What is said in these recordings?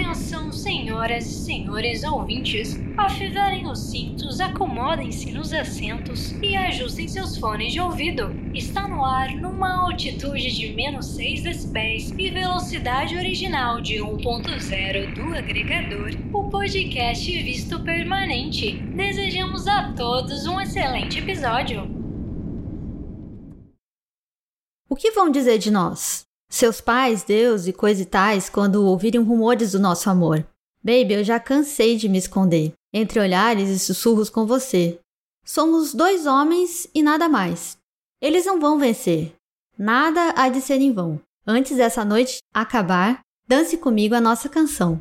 Atenção, senhoras e senhores ouvintes. Afivelem os cintos, acomodem-se nos assentos e ajustem seus fones de ouvido. Está no ar numa altitude de menos 6 decibéis e velocidade original de 1.0 do agregador, o podcast Visto Permanente. Desejamos a todos um excelente episódio. O que vão dizer de nós? Seus pais, Deus e coisas e tais quando ouvirem rumores do nosso amor. Baby, eu já cansei de me esconder entre olhares e sussurros com você. Somos dois homens e nada mais. Eles não vão vencer. Nada há de ser em vão. Antes dessa noite acabar, dance comigo a nossa canção.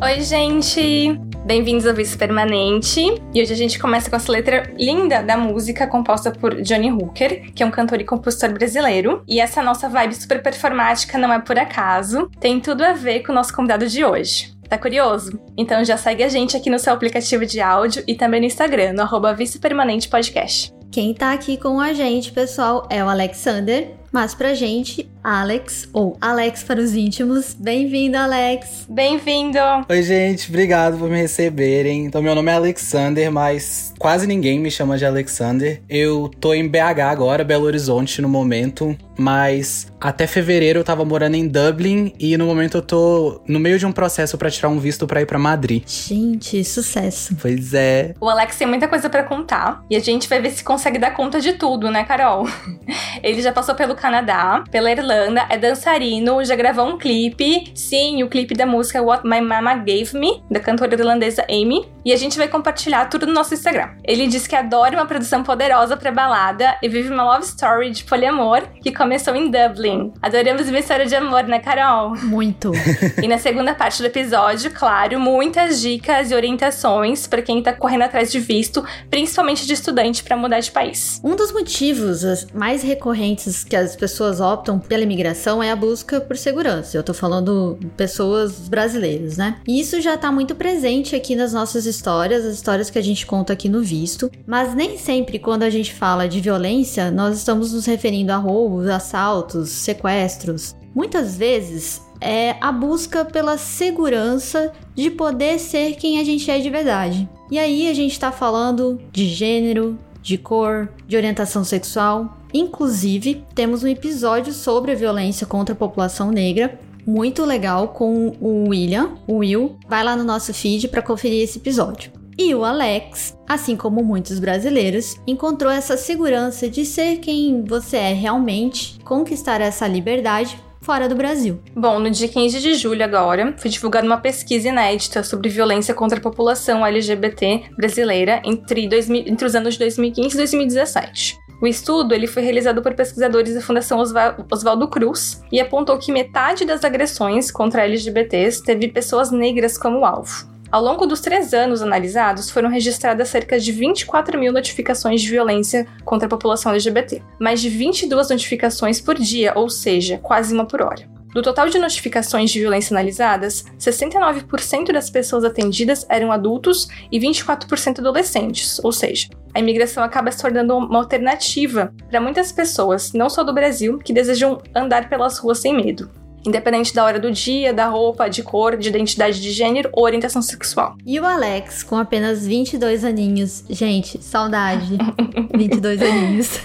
Oi, gente! Bem-vindos ao Vice Permanente. E hoje a gente começa com essa letra linda da música composta por Johnny Hooker, que é um cantor e compositor brasileiro. E essa nossa vibe super performática não é por acaso, tem tudo a ver com o nosso convidado de hoje. Tá curioso? Então já segue a gente aqui no seu aplicativo de áudio e também no Instagram, no arroba Vice Permanente Podcast. Quem tá aqui com a gente, pessoal, é o Alexander, mas pra gente, Alex, ou Alex para os íntimos. Bem-vindo, Alex! Bem-vindo! Oi, gente, obrigado por me receberem. Então, meu nome é Alexander, mas quase ninguém me chama de Alexander. Eu tô em BH agora, Belo Horizonte no momento, mas até fevereiro eu tava morando em Dublin e no momento eu tô no meio de um processo para tirar um visto para ir para Madrid. Gente, sucesso. Pois é. O Alex tem muita coisa para contar e a gente vai ver se consegue dar conta de tudo, né, Carol? Ele já passou pelo Canadá, pela Irlanda, é dançarino, já gravou um clipe. Sim, o clipe da música What My Mama Gave Me, da cantora irlandesa Amy. E a gente vai compartilhar tudo no nosso Instagram. Ele diz que adora uma produção poderosa pra balada e vive uma love story de poliamor que começou em Dublin. Adoramos uma história de amor, né, Carol? Muito. e na segunda parte do episódio, claro, muitas dicas e orientações para quem tá correndo atrás de visto, principalmente de estudante para mudar de país. Um dos motivos mais recorrentes que as pessoas optam pela imigração é a busca por segurança. Eu tô falando pessoas brasileiras, né? E isso já tá muito presente aqui nas nossas histórias, as histórias que a gente conta aqui no visto. Mas nem sempre, quando a gente fala de violência, nós estamos nos referindo a roubos, assaltos, sequestros. Muitas vezes é a busca pela segurança de poder ser quem a gente é de verdade. E aí a gente tá falando de gênero, de cor, de orientação sexual. Inclusive, temos um episódio sobre a violência contra a população negra, muito legal com o William, o Will. Vai lá no nosso feed para conferir esse episódio. E o Alex, assim como muitos brasileiros, encontrou essa segurança de ser quem você é realmente, conquistar essa liberdade fora do Brasil. Bom, no dia 15 de julho agora, foi divulgada uma pesquisa inédita sobre violência contra a população LGBT brasileira entre, 2000, entre os anos de 2015 e 2017. O estudo ele foi realizado por pesquisadores da Fundação Oswaldo Cruz e apontou que metade das agressões contra LGBTs teve pessoas negras como alvo. Ao longo dos três anos analisados, foram registradas cerca de 24 mil notificações de violência contra a população LGBT, mais de 22 notificações por dia, ou seja, quase uma por hora. Do total de notificações de violência analisadas, 69% das pessoas atendidas eram adultos e 24% adolescentes, ou seja, a imigração acaba se tornando uma alternativa para muitas pessoas, não só do Brasil, que desejam andar pelas ruas sem medo. Independente da hora do dia, da roupa, de cor, de identidade de gênero ou orientação sexual. E o Alex, com apenas 22 aninhos, gente, saudade, 22 aninhos,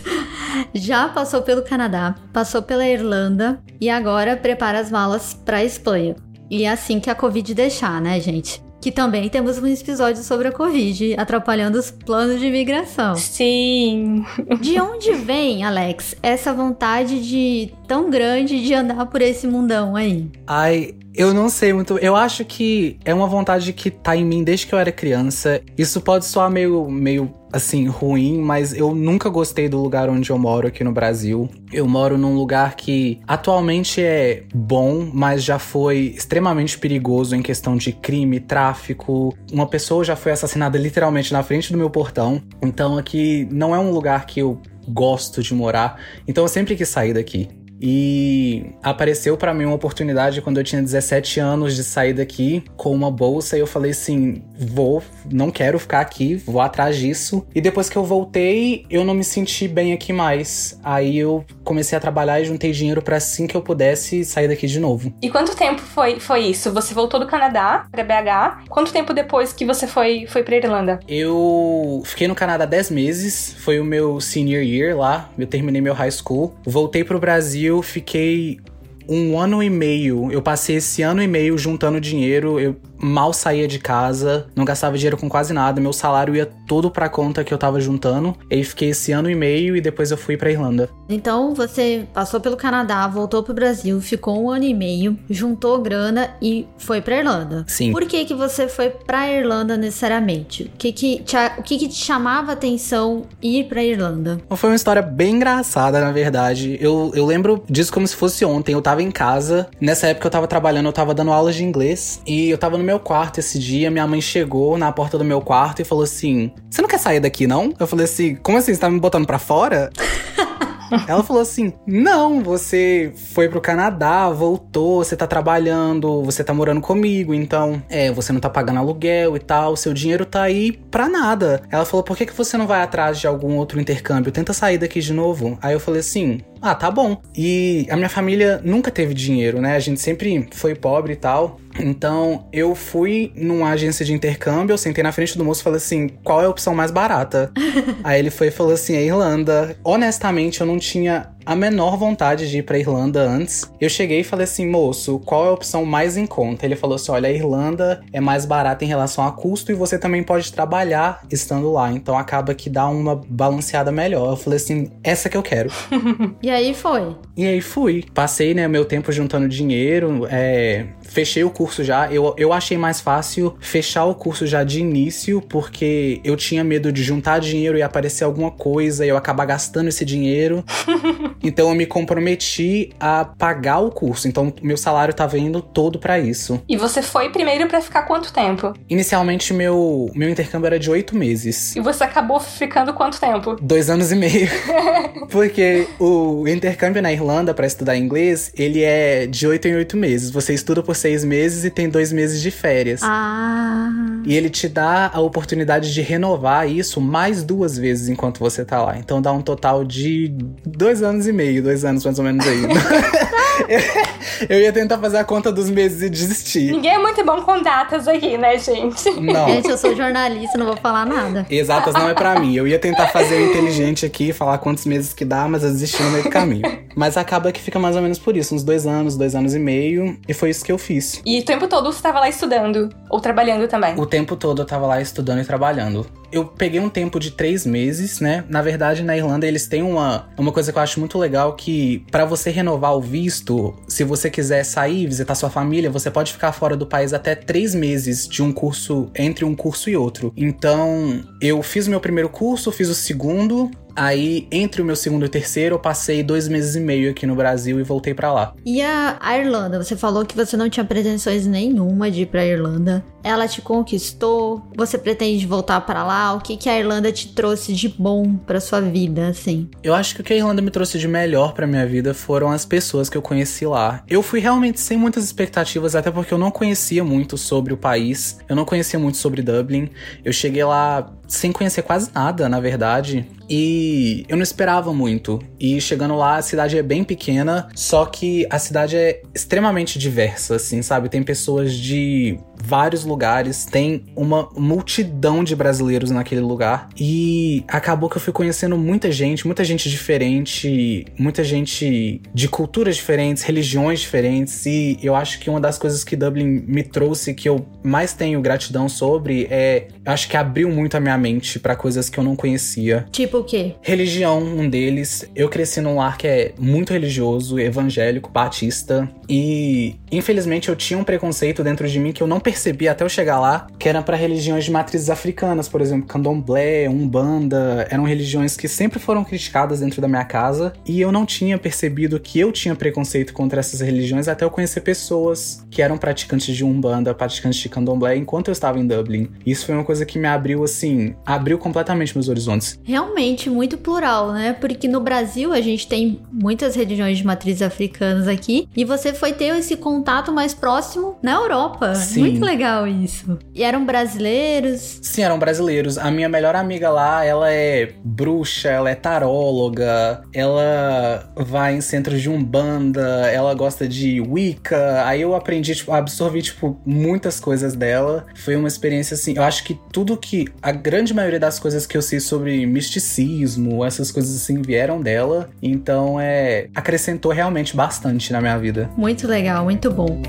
já passou pelo Canadá, passou pela Irlanda e agora prepara as malas para a Espanha. E é assim que a Covid deixar, né, gente? que também temos um episódio sobre a Covid, atrapalhando os planos de imigração. Sim. De onde vem, Alex, essa vontade de tão grande de andar por esse mundão aí? Ai, eu não sei muito. Eu acho que é uma vontade que tá em mim desde que eu era criança. Isso pode soar meio, meio assim, ruim, mas eu nunca gostei do lugar onde eu moro aqui no Brasil. Eu moro num lugar que atualmente é bom, mas já foi extremamente perigoso em questão de crime, tráfico. Uma pessoa já foi assassinada literalmente na frente do meu portão. Então aqui não é um lugar que eu gosto de morar. Então eu sempre quis sair daqui. E apareceu para mim uma oportunidade quando eu tinha 17 anos de sair daqui com uma bolsa e eu falei assim, vou, não quero ficar aqui, vou atrás disso. E depois que eu voltei, eu não me senti bem aqui mais. Aí eu comecei a trabalhar e juntei dinheiro para assim que eu pudesse sair daqui de novo. E quanto tempo foi, foi isso? Você voltou do Canadá para BH? Quanto tempo depois que você foi foi para Irlanda? Eu fiquei no Canadá 10 meses, foi o meu senior year lá, eu terminei meu high school. Voltei pro Brasil, fiquei um ano e meio. Eu passei esse ano e meio juntando dinheiro. Eu mal saía de casa, não gastava dinheiro com quase nada. Meu salário ia todo pra conta que eu tava juntando. E aí fiquei esse ano e meio e depois eu fui pra Irlanda. Então você passou pelo Canadá, voltou pro Brasil, ficou um ano e meio, juntou grana e foi pra Irlanda. Sim. Por que que você foi pra Irlanda necessariamente? O que que te, o que que te chamava a atenção ir pra Irlanda? Foi uma história bem engraçada, na verdade. Eu, eu lembro disso como se fosse ontem. Eu tava em casa, nessa época eu tava trabalhando, eu tava dando aulas de inglês e eu tava no meu quarto esse dia. Minha mãe chegou na porta do meu quarto e falou assim: Você não quer sair daqui, não? Eu falei assim: Como assim? Você tá me botando pra fora? Ela falou assim: Não, você foi pro Canadá, voltou, você tá trabalhando, você tá morando comigo, então, é, você não tá pagando aluguel e tal, seu dinheiro tá aí pra nada. Ela falou: Por que, que você não vai atrás de algum outro intercâmbio? Tenta sair daqui de novo. Aí eu falei assim: ah, tá bom. E a minha família nunca teve dinheiro, né? A gente sempre foi pobre e tal. Então eu fui numa agência de intercâmbio, eu sentei na frente do moço e falei assim: qual é a opção mais barata? Aí ele foi e falou assim: a Irlanda. Honestamente, eu não tinha a menor vontade de ir pra Irlanda antes. Eu cheguei e falei assim, moço, qual é a opção mais em conta? Ele falou assim: olha, a Irlanda é mais barata em relação a custo e você também pode trabalhar estando lá. Então acaba que dá uma balanceada melhor. Eu falei assim: essa que eu quero. e aí foi? E aí fui. Passei, né, meu tempo juntando dinheiro, é, fechei o curso já. Eu, eu achei mais fácil fechar o curso já de início, porque eu tinha medo de juntar dinheiro e aparecer alguma coisa e eu acabar gastando esse dinheiro. então eu me comprometi a pagar o curso. Então meu salário tava indo todo para isso. E você foi primeiro para ficar quanto tempo? Inicialmente meu, meu intercâmbio era de oito meses. E você acabou ficando quanto tempo? Dois anos e meio. porque o intercâmbio na Irlanda para estudar inglês, ele é de oito em oito meses. Você estuda por seis meses e tem dois meses de férias. Ah. E ele te dá a oportunidade de renovar isso mais duas vezes enquanto você tá lá. Então dá um total de dois anos e meio, dois anos mais ou menos aí. eu ia tentar fazer a conta dos meses e desistir. Ninguém é muito bom com datas aqui, né, gente? Não. Gente, eu sou jornalista, não vou falar nada. Exatas não é para mim. Eu ia tentar fazer o inteligente aqui, falar quantos meses que dá, mas eu desisti no meio do caminho. Mas acaba que fica mais ou menos por isso, uns dois anos, dois anos e meio. E foi isso que eu fiz. E o tempo todo você tava lá estudando? Ou trabalhando também? O tempo todo eu tava lá estudando e trabalhando eu peguei um tempo de três meses, né? Na verdade, na Irlanda eles têm uma, uma coisa que eu acho muito legal que para você renovar o visto, se você quiser sair visitar sua família, você pode ficar fora do país até três meses de um curso entre um curso e outro. Então, eu fiz meu primeiro curso, fiz o segundo, Aí, entre o meu segundo e terceiro, eu passei dois meses e meio aqui no Brasil e voltei para lá. E a, Irlanda? Você falou que você não tinha pretensões nenhuma de ir pra Irlanda. Ela te conquistou? Você pretende voltar para lá? O que, que a Irlanda te trouxe de bom para sua vida, assim? Eu acho que o que a Irlanda me trouxe de melhor para minha vida foram as pessoas que eu conheci lá. Eu fui realmente sem muitas expectativas, até porque eu não conhecia muito sobre o país. Eu não conhecia muito sobre Dublin. Eu cheguei lá sem conhecer quase nada, na verdade. E eu não esperava muito. E chegando lá, a cidade é bem pequena, só que a cidade é extremamente diversa, assim, sabe? Tem pessoas de vários lugares, tem uma multidão de brasileiros naquele lugar. E acabou que eu fui conhecendo muita gente, muita gente diferente, muita gente de culturas diferentes, religiões diferentes. E eu acho que uma das coisas que Dublin me trouxe, que eu mais tenho gratidão sobre, é. Acho que abriu muito a minha mente para coisas que eu não conhecia. Tipo o quê? Religião, um deles. Eu cresci num lar que é muito religioso, evangélico, batista. E infelizmente eu tinha um preconceito dentro de mim que eu não percebi até eu chegar lá, que era para religiões de matrizes africanas, por exemplo, candomblé, umbanda, eram religiões que sempre foram criticadas dentro da minha casa, e eu não tinha percebido que eu tinha preconceito contra essas religiões até eu conhecer pessoas que eram praticantes de umbanda, praticantes de candomblé enquanto eu estava em Dublin. Isso foi uma coisa que me abriu, assim, abriu completamente meus horizontes. Realmente muito plural, né? Porque no Brasil a gente tem muitas religiões de matriz africanas aqui e você foi ter esse contato mais próximo na Europa. Sim. Muito legal isso. E eram brasileiros? Sim, eram brasileiros. A minha melhor amiga lá, ela é bruxa, ela é taróloga, ela vai em centros de umbanda, ela gosta de Wicca. Aí eu aprendi, tipo, absorvi, tipo, muitas coisas dela. Foi uma experiência, assim, eu acho que tudo que... A grande maioria das coisas que eu sei sobre misticismo, essas coisas, assim, vieram dela. Então, é... Acrescentou realmente bastante na minha vida. Muito legal, muito bom.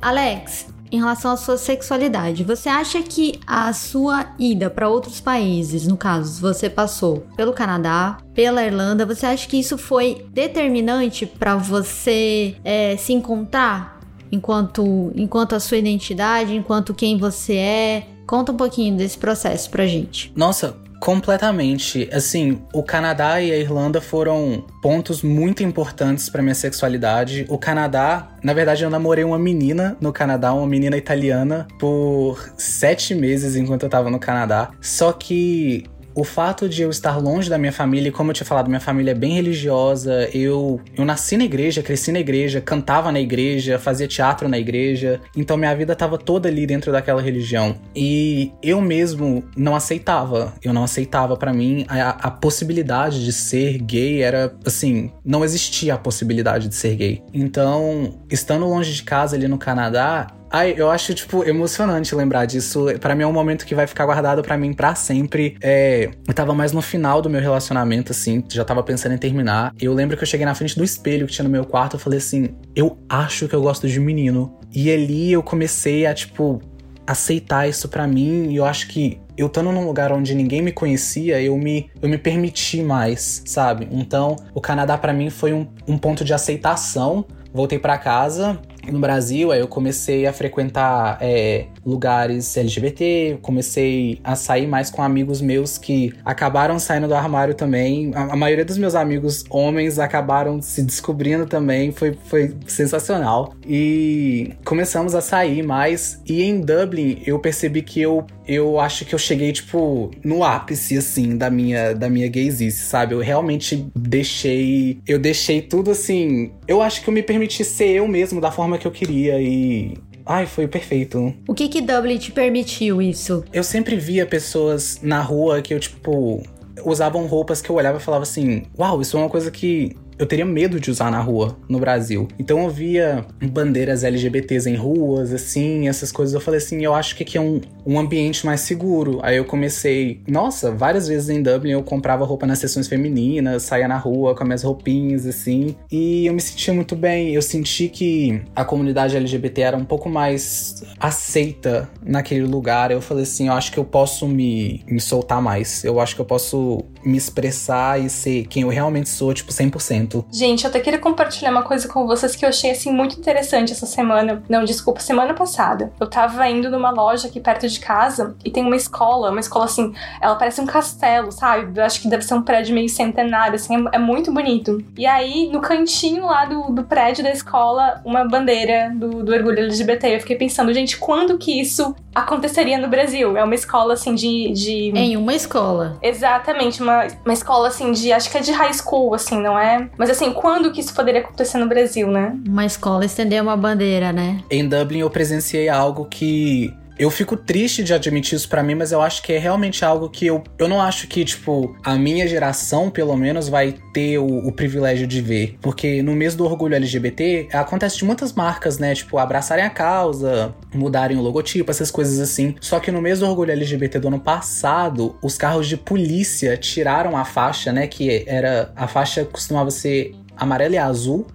Alex, em relação à sua sexualidade, você acha que a sua ida para outros países, no caso, você passou pelo Canadá, pela Irlanda, você acha que isso foi determinante para você é, se encontrar enquanto, enquanto a sua identidade, enquanto quem você é? Conta um pouquinho desse processo pra gente. Nossa, Completamente. Assim, o Canadá e a Irlanda foram pontos muito importantes para minha sexualidade. O Canadá, na verdade, eu namorei uma menina no Canadá, uma menina italiana, por sete meses enquanto eu tava no Canadá. Só que o fato de eu estar longe da minha família, e como eu tinha falado, minha família é bem religiosa, eu, eu nasci na igreja, cresci na igreja, cantava na igreja, fazia teatro na igreja, então minha vida estava toda ali dentro daquela religião. E eu mesmo não aceitava, eu não aceitava para mim a, a possibilidade de ser gay era assim, não existia a possibilidade de ser gay. Então, estando longe de casa ali no Canadá, Ai, eu acho, tipo, emocionante lembrar disso. Para mim é um momento que vai ficar guardado para mim para sempre. É, eu tava mais no final do meu relacionamento, assim, já tava pensando em terminar. Eu lembro que eu cheguei na frente do espelho que tinha no meu quarto, eu falei assim: eu acho que eu gosto de menino. E ali eu comecei a, tipo, aceitar isso para mim. E eu acho que eu estando num lugar onde ninguém me conhecia, eu me, eu me permiti mais, sabe? Então, o Canadá para mim foi um, um ponto de aceitação. Voltei para casa, no Brasil, aí eu comecei a frequentar é, lugares LGBT, comecei a sair mais com amigos meus que acabaram saindo do armário também. A, a maioria dos meus amigos homens acabaram se descobrindo também, foi, foi sensacional. E começamos a sair mais. E em Dublin eu percebi que eu, eu acho que eu cheguei, tipo, no ápice, assim, da minha, da minha gaysice, sabe? Eu realmente deixei. Eu deixei tudo assim. Eu acho que eu me permiti ser eu mesmo da forma que eu queria e Ai, foi perfeito. O que que Dublin te permitiu isso? Eu sempre via pessoas na rua que eu, tipo, usavam roupas que eu olhava e falava assim: Uau, isso é uma coisa que eu teria medo de usar na rua no Brasil. Então eu via bandeiras LGBTs em ruas, assim, essas coisas. Eu falei assim, eu acho que aqui é um, um ambiente mais seguro. Aí eu comecei, nossa, várias vezes em Dublin eu comprava roupa nas sessões femininas, saía na rua com as minhas roupinhas, assim. E eu me sentia muito bem. Eu senti que a comunidade LGBT era um pouco mais aceita naquele lugar. Eu falei assim, eu acho que eu posso me, me soltar mais. Eu acho que eu posso me expressar e ser quem eu realmente sou, tipo, 100%. Gente, eu até queria compartilhar uma coisa com vocês que eu achei assim muito interessante essa semana. Não, desculpa, semana passada. Eu tava indo numa loja aqui perto de casa e tem uma escola, uma escola assim, ela parece um castelo, sabe? Eu acho que deve ser um prédio meio centenário, assim, é, é muito bonito. E aí, no cantinho lá do, do prédio da escola, uma bandeira do, do orgulho LGBT. Eu fiquei pensando, gente, quando que isso aconteceria no Brasil? É uma escola assim de. de... Em uma escola. Exatamente, uma, uma escola assim de. Acho que é de high school, assim, não é? Mas assim, quando que isso poderia acontecer no Brasil, né? Uma escola estender uma bandeira, né? Em Dublin eu presenciei algo que eu fico triste de admitir isso para mim, mas eu acho que é realmente algo que eu, eu não acho que, tipo, a minha geração, pelo menos, vai ter o, o privilégio de ver. Porque no mês do orgulho LGBT, acontece de muitas marcas, né? Tipo, abraçarem a causa, mudarem o logotipo, essas coisas assim. Só que no mês do orgulho LGBT do ano passado, os carros de polícia tiraram a faixa, né? Que era. A faixa costumava ser amarela e azul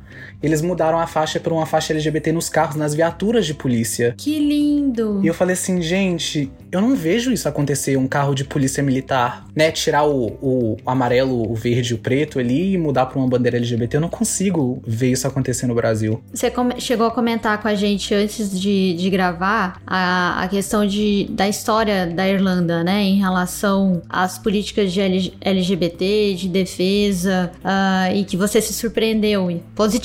eles mudaram a faixa por uma faixa LGBT nos carros, nas viaturas de polícia. Que lindo! E eu falei assim, gente, eu não vejo isso acontecer, um carro de polícia militar, né? Tirar o, o, amarelo, o verde e o preto ali e mudar pra uma bandeira LGBT. Eu não consigo ver isso acontecer no Brasil. Você chegou a comentar com a gente antes de, de gravar a, a questão de, da história da Irlanda, né? Em relação às políticas de LGBT, de defesa, uh, e que você se surpreendeu positivamente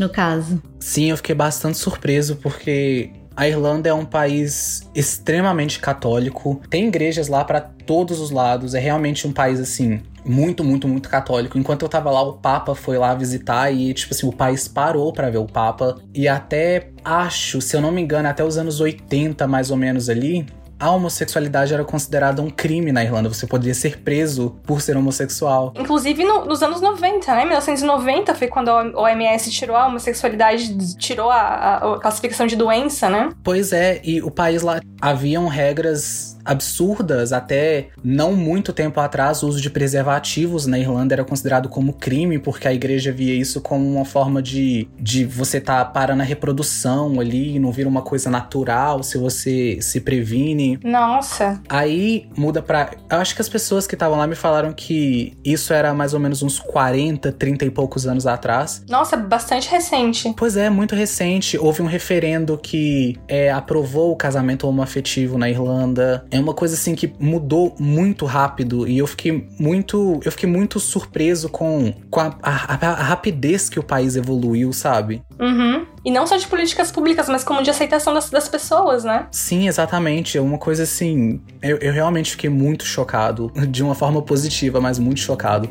no caso. Sim, eu fiquei bastante surpreso porque A Irlanda é um país extremamente católico, tem igrejas lá para todos os lados, é realmente um país assim muito, muito, muito católico. Enquanto eu tava lá, o Papa foi lá visitar e, tipo assim, o país parou para ver o Papa. E até acho, se eu não me engano, até os anos 80, mais ou menos ali, a homossexualidade era considerada um crime na Irlanda. Você poderia ser preso por ser homossexual. Inclusive no, nos anos 90, né? 1990 foi quando a OMS tirou a homossexualidade, tirou a, a classificação de doença, né? Pois é, e o país lá haviam regras absurdas. Até não muito tempo atrás, o uso de preservativos na Irlanda era considerado como crime, porque a igreja via isso como uma forma de, de você tá parando a reprodução ali, não vira uma coisa natural se você se previne. Nossa. Aí muda pra. Eu acho que as pessoas que estavam lá me falaram que isso era mais ou menos uns 40, 30 e poucos anos atrás. Nossa, bastante recente. Pois é, muito recente. Houve um referendo que é, aprovou o casamento homoafetivo na Irlanda. É uma coisa assim que mudou muito rápido e eu fiquei muito, eu fiquei muito surpreso com, com a, a, a rapidez que o país evoluiu, sabe? Uhum. E não só de políticas públicas, mas como de aceitação das, das pessoas, né? Sim, exatamente. É uma coisa assim. Eu, eu realmente fiquei muito chocado. De uma forma positiva, mas muito chocado.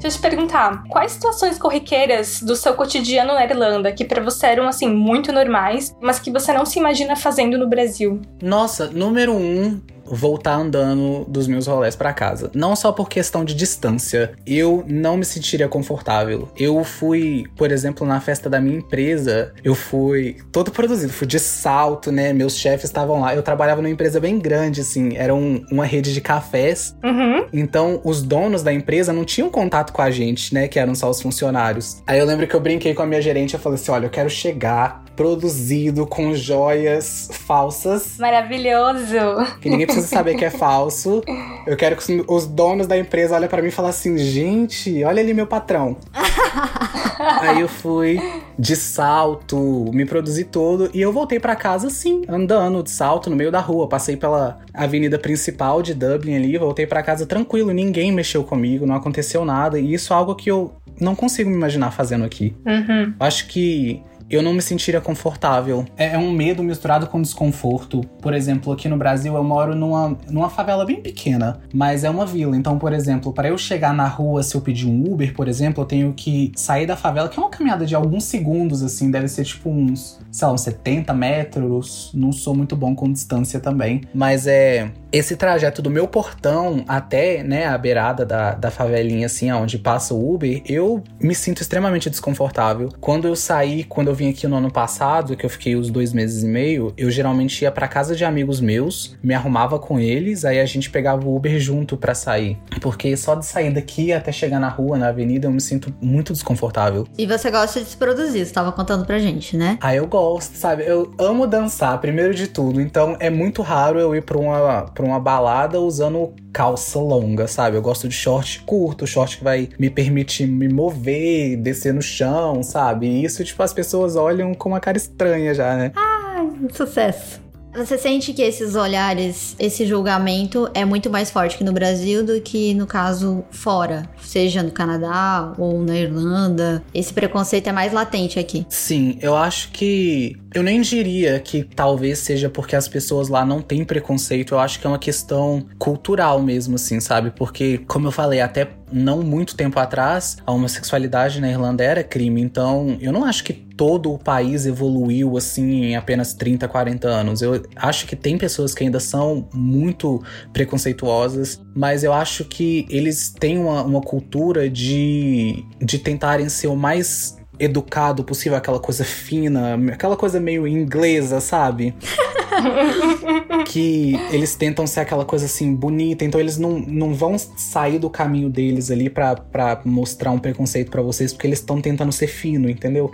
Deixa eu te perguntar, quais situações corriqueiras do seu cotidiano na Irlanda que para você eram assim muito normais, mas que você não se imagina fazendo no Brasil? Nossa, número um, voltar andando dos meus rolés para casa. Não só por questão de distância, eu não me sentiria confortável. Eu fui, por exemplo, na festa da minha empresa, eu fui todo produzido, fui de salto, né? Meus chefes estavam lá. Eu trabalhava numa empresa bem grande, assim, era um, uma rede de cafés. Uhum. Então, os donos da empresa não tinham contato com a gente, né? Que eram só os funcionários. Aí eu lembro que eu brinquei com a minha gerente, eu falei assim: olha, eu quero chegar produzido com joias falsas. Maravilhoso! Que ninguém precisa saber que é falso. Eu quero que os donos da empresa olhem para mim e falem assim: gente, olha ali meu patrão. Aí eu fui de salto, me produzi todo e eu voltei para casa assim, andando de salto no meio da rua. Passei pela avenida principal de Dublin ali, voltei para casa tranquilo, ninguém mexeu comigo, não aconteceu nada. E isso é algo que eu não consigo me imaginar fazendo aqui. Uhum. Acho que eu não me sentiria confortável. É, é, um medo misturado com desconforto. Por exemplo, aqui no Brasil eu moro numa, numa favela bem pequena, mas é uma vila. Então, por exemplo, para eu chegar na rua, se eu pedir um Uber, por exemplo, eu tenho que sair da favela, que é uma caminhada de alguns segundos, assim, deve ser tipo uns, sei lá, uns 70 metros. Não sou muito bom com distância também, mas é esse trajeto do meu portão até, né, a beirada da, da favelinha, assim, onde passa o Uber, eu me sinto extremamente desconfortável. Quando eu saí, quando eu vim aqui no ano passado, que eu fiquei os dois meses e meio, eu geralmente ia para casa de amigos meus, me arrumava com eles, aí a gente pegava o Uber junto para sair. Porque só de sair daqui até chegar na rua, na avenida, eu me sinto muito desconfortável. E você gosta de se produzir, você tava contando pra gente, né? Ah, eu gosto, sabe? Eu amo dançar, primeiro de tudo, então é muito raro eu ir pra uma pra uma balada usando calça longa, sabe? Eu gosto de short curto, short que vai me permitir me mover, descer no chão, sabe? E isso, tipo, as pessoas olham com uma cara estranha já, né? Ah, sucesso. Você sente que esses olhares, esse julgamento é muito mais forte que no Brasil do que no caso fora, seja no Canadá ou na Irlanda? Esse preconceito é mais latente aqui. Sim, eu acho que eu nem diria que talvez seja porque as pessoas lá não têm preconceito, eu acho que é uma questão cultural mesmo, assim, sabe? Porque, como eu falei, até não muito tempo atrás, a homossexualidade na Irlanda era crime, então eu não acho que todo o país evoluiu assim em apenas 30, 40 anos. Eu acho que tem pessoas que ainda são muito preconceituosas, mas eu acho que eles têm uma, uma cultura de, de tentarem ser o mais educado possível, aquela coisa fina, aquela coisa meio inglesa, sabe? que eles tentam ser aquela coisa assim bonita, então eles não, não vão sair do caminho deles ali pra, pra mostrar um preconceito para vocês, porque eles estão tentando ser fino, entendeu?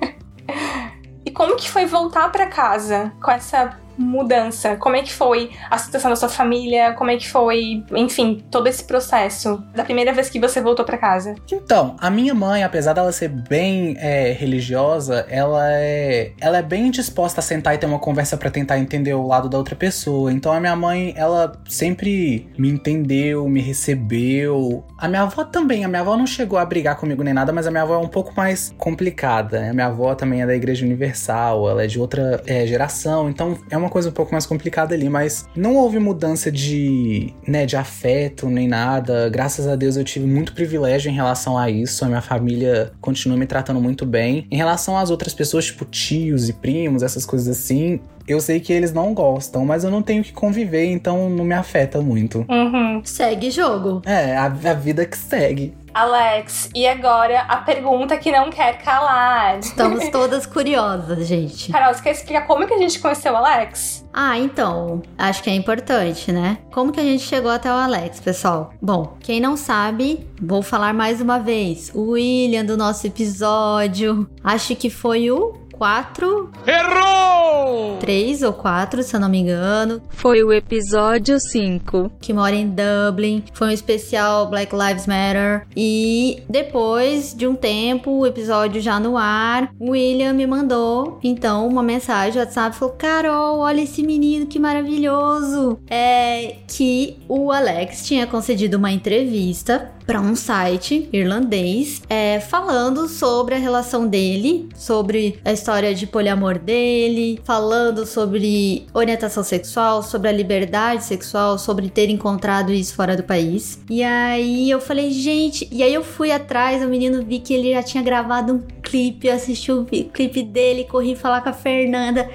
e como que foi voltar para casa com essa mudança? Como é que foi a situação da sua família? Como é que foi, enfim, todo esse processo da primeira vez que você voltou para casa? Então, a minha mãe, apesar dela ser bem é, religiosa, ela é, ela é bem disposta a sentar e ter uma conversa para tentar entender o lado da outra pessoa. Então, a minha mãe, ela sempre me entendeu, me recebeu. A minha avó também. A minha avó não chegou a brigar comigo nem nada, mas a minha avó é um pouco mais complicada. A minha avó também é da Igreja Universal, ela é de outra é, geração, então é uma coisa um pouco mais complicada ali, mas não houve mudança de, né, de afeto nem nada. Graças a Deus eu tive muito privilégio em relação a isso. A minha família continua me tratando muito bem. Em relação às outras pessoas, tipo tios e primos, essas coisas assim, eu sei que eles não gostam, mas eu não tenho que conviver, então não me afeta muito. Uhum. Segue jogo. É, a, a vida que segue. Alex, e agora a pergunta que não quer calar. Estamos todas curiosas, gente. Carol, você quer explicar como que a gente conheceu o Alex? Ah, então, acho que é importante, né? Como que a gente chegou até o Alex, pessoal? Bom, quem não sabe, vou falar mais uma vez. O William do nosso episódio, acho que foi o 4. Errou! 3 ou 4, se eu não me engano. Foi o episódio 5. Que mora em Dublin. Foi um especial Black Lives Matter. E depois de um tempo, o episódio já no ar, o William me mandou então uma mensagem no WhatsApp. Falou: Carol, olha esse menino que maravilhoso. É que o Alex tinha concedido uma entrevista para um site irlandês é, falando sobre a relação dele, sobre a história de poliamor dele, falando sobre orientação sexual, sobre a liberdade sexual, sobre ter encontrado isso fora do país. E aí eu falei, gente, e aí eu fui atrás, o menino vi que ele já tinha gravado um clipe, eu assisti o clipe dele, corri falar com a Fernanda.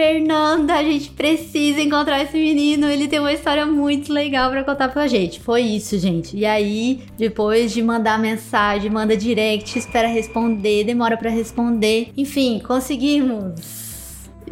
Fernanda, a gente precisa encontrar esse menino. Ele tem uma história muito legal para contar pra gente. Foi isso, gente. E aí, depois de mandar mensagem, manda direct, espera responder, demora para responder. Enfim, conseguimos.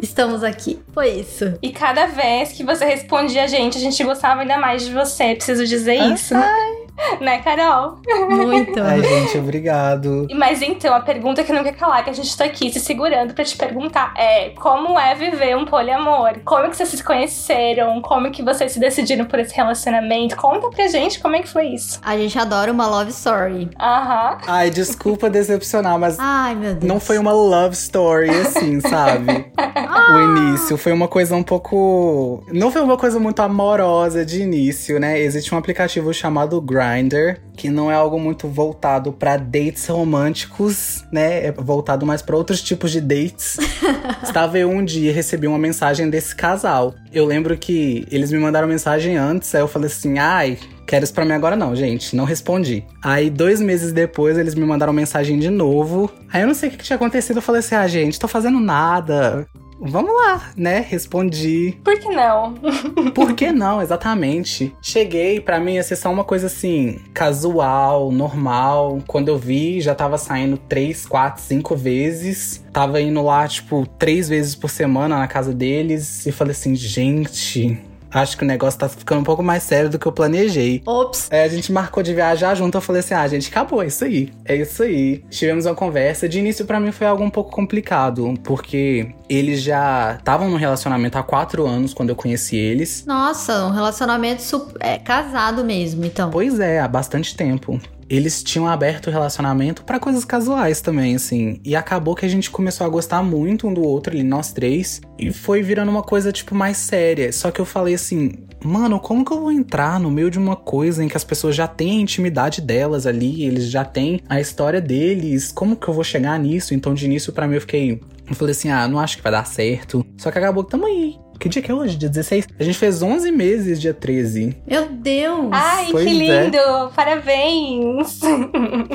Estamos aqui. Foi isso. E cada vez que você respondia a gente, a gente gostava ainda mais de você. Preciso dizer ah, isso. Ai. Né, Carol? Muito. Ai, gente, obrigado. Mas então, a pergunta que não quer calar, que a gente tá aqui se segurando para te perguntar é: como é viver um poliamor? Como que vocês se conheceram? Como que vocês se decidiram por esse relacionamento? Conta pra gente como é que foi isso. A gente adora uma love story. Aham. Ai, desculpa decepcionar, mas. Ai, meu Deus. Não foi uma love story assim, sabe? ah. O início foi uma coisa um pouco. Não foi uma coisa muito amorosa de início, né? Existe um aplicativo chamado Grind Grindr, que não é algo muito voltado para dates românticos, né? É voltado mais para outros tipos de dates. Estava eu um dia e recebi uma mensagem desse casal. Eu lembro que eles me mandaram mensagem antes, aí eu falei assim: ai, quero isso pra mim agora não, gente. Não respondi. Aí, dois meses depois, eles me mandaram mensagem de novo. Aí eu não sei o que, tinha acontecido. Eu falei assim: ah, gente, tô fazendo nada. Vamos lá, né? Respondi. Por que não? Por que não, exatamente. Cheguei, para mim ia ser só uma coisa assim, casual, normal. Quando eu vi, já tava saindo três, quatro, cinco vezes. Tava indo lá, tipo, três vezes por semana na casa deles. E falei assim, gente, acho que o negócio tá ficando um pouco mais sério do que eu planejei. Ops. É, a gente marcou de viajar junto, eu falei assim, ah, gente, acabou, é isso aí. É isso aí. Tivemos uma conversa. De início, para mim, foi algo um pouco complicado, porque eles já estavam no relacionamento há quatro anos quando eu conheci eles. Nossa, um relacionamento é, casado mesmo, então. Pois é, há bastante tempo eles tinham aberto o relacionamento para coisas casuais também, assim. E acabou que a gente começou a gostar muito um do outro ali, nós três. E foi virando uma coisa, tipo, mais séria. Só que eu falei assim, mano, como que eu vou entrar no meio de uma coisa em que as pessoas já têm a intimidade delas ali, eles já têm a história deles? Como que eu vou chegar nisso? Então, de início, para mim, eu fiquei. Eu falei assim, ah, não acho que vai dar certo. Só que acabou que tamo aí. Que dia que é hoje? Dia 16? A gente fez 11 meses dia 13. Meu Deus! Ai, pois que lindo! É. Parabéns!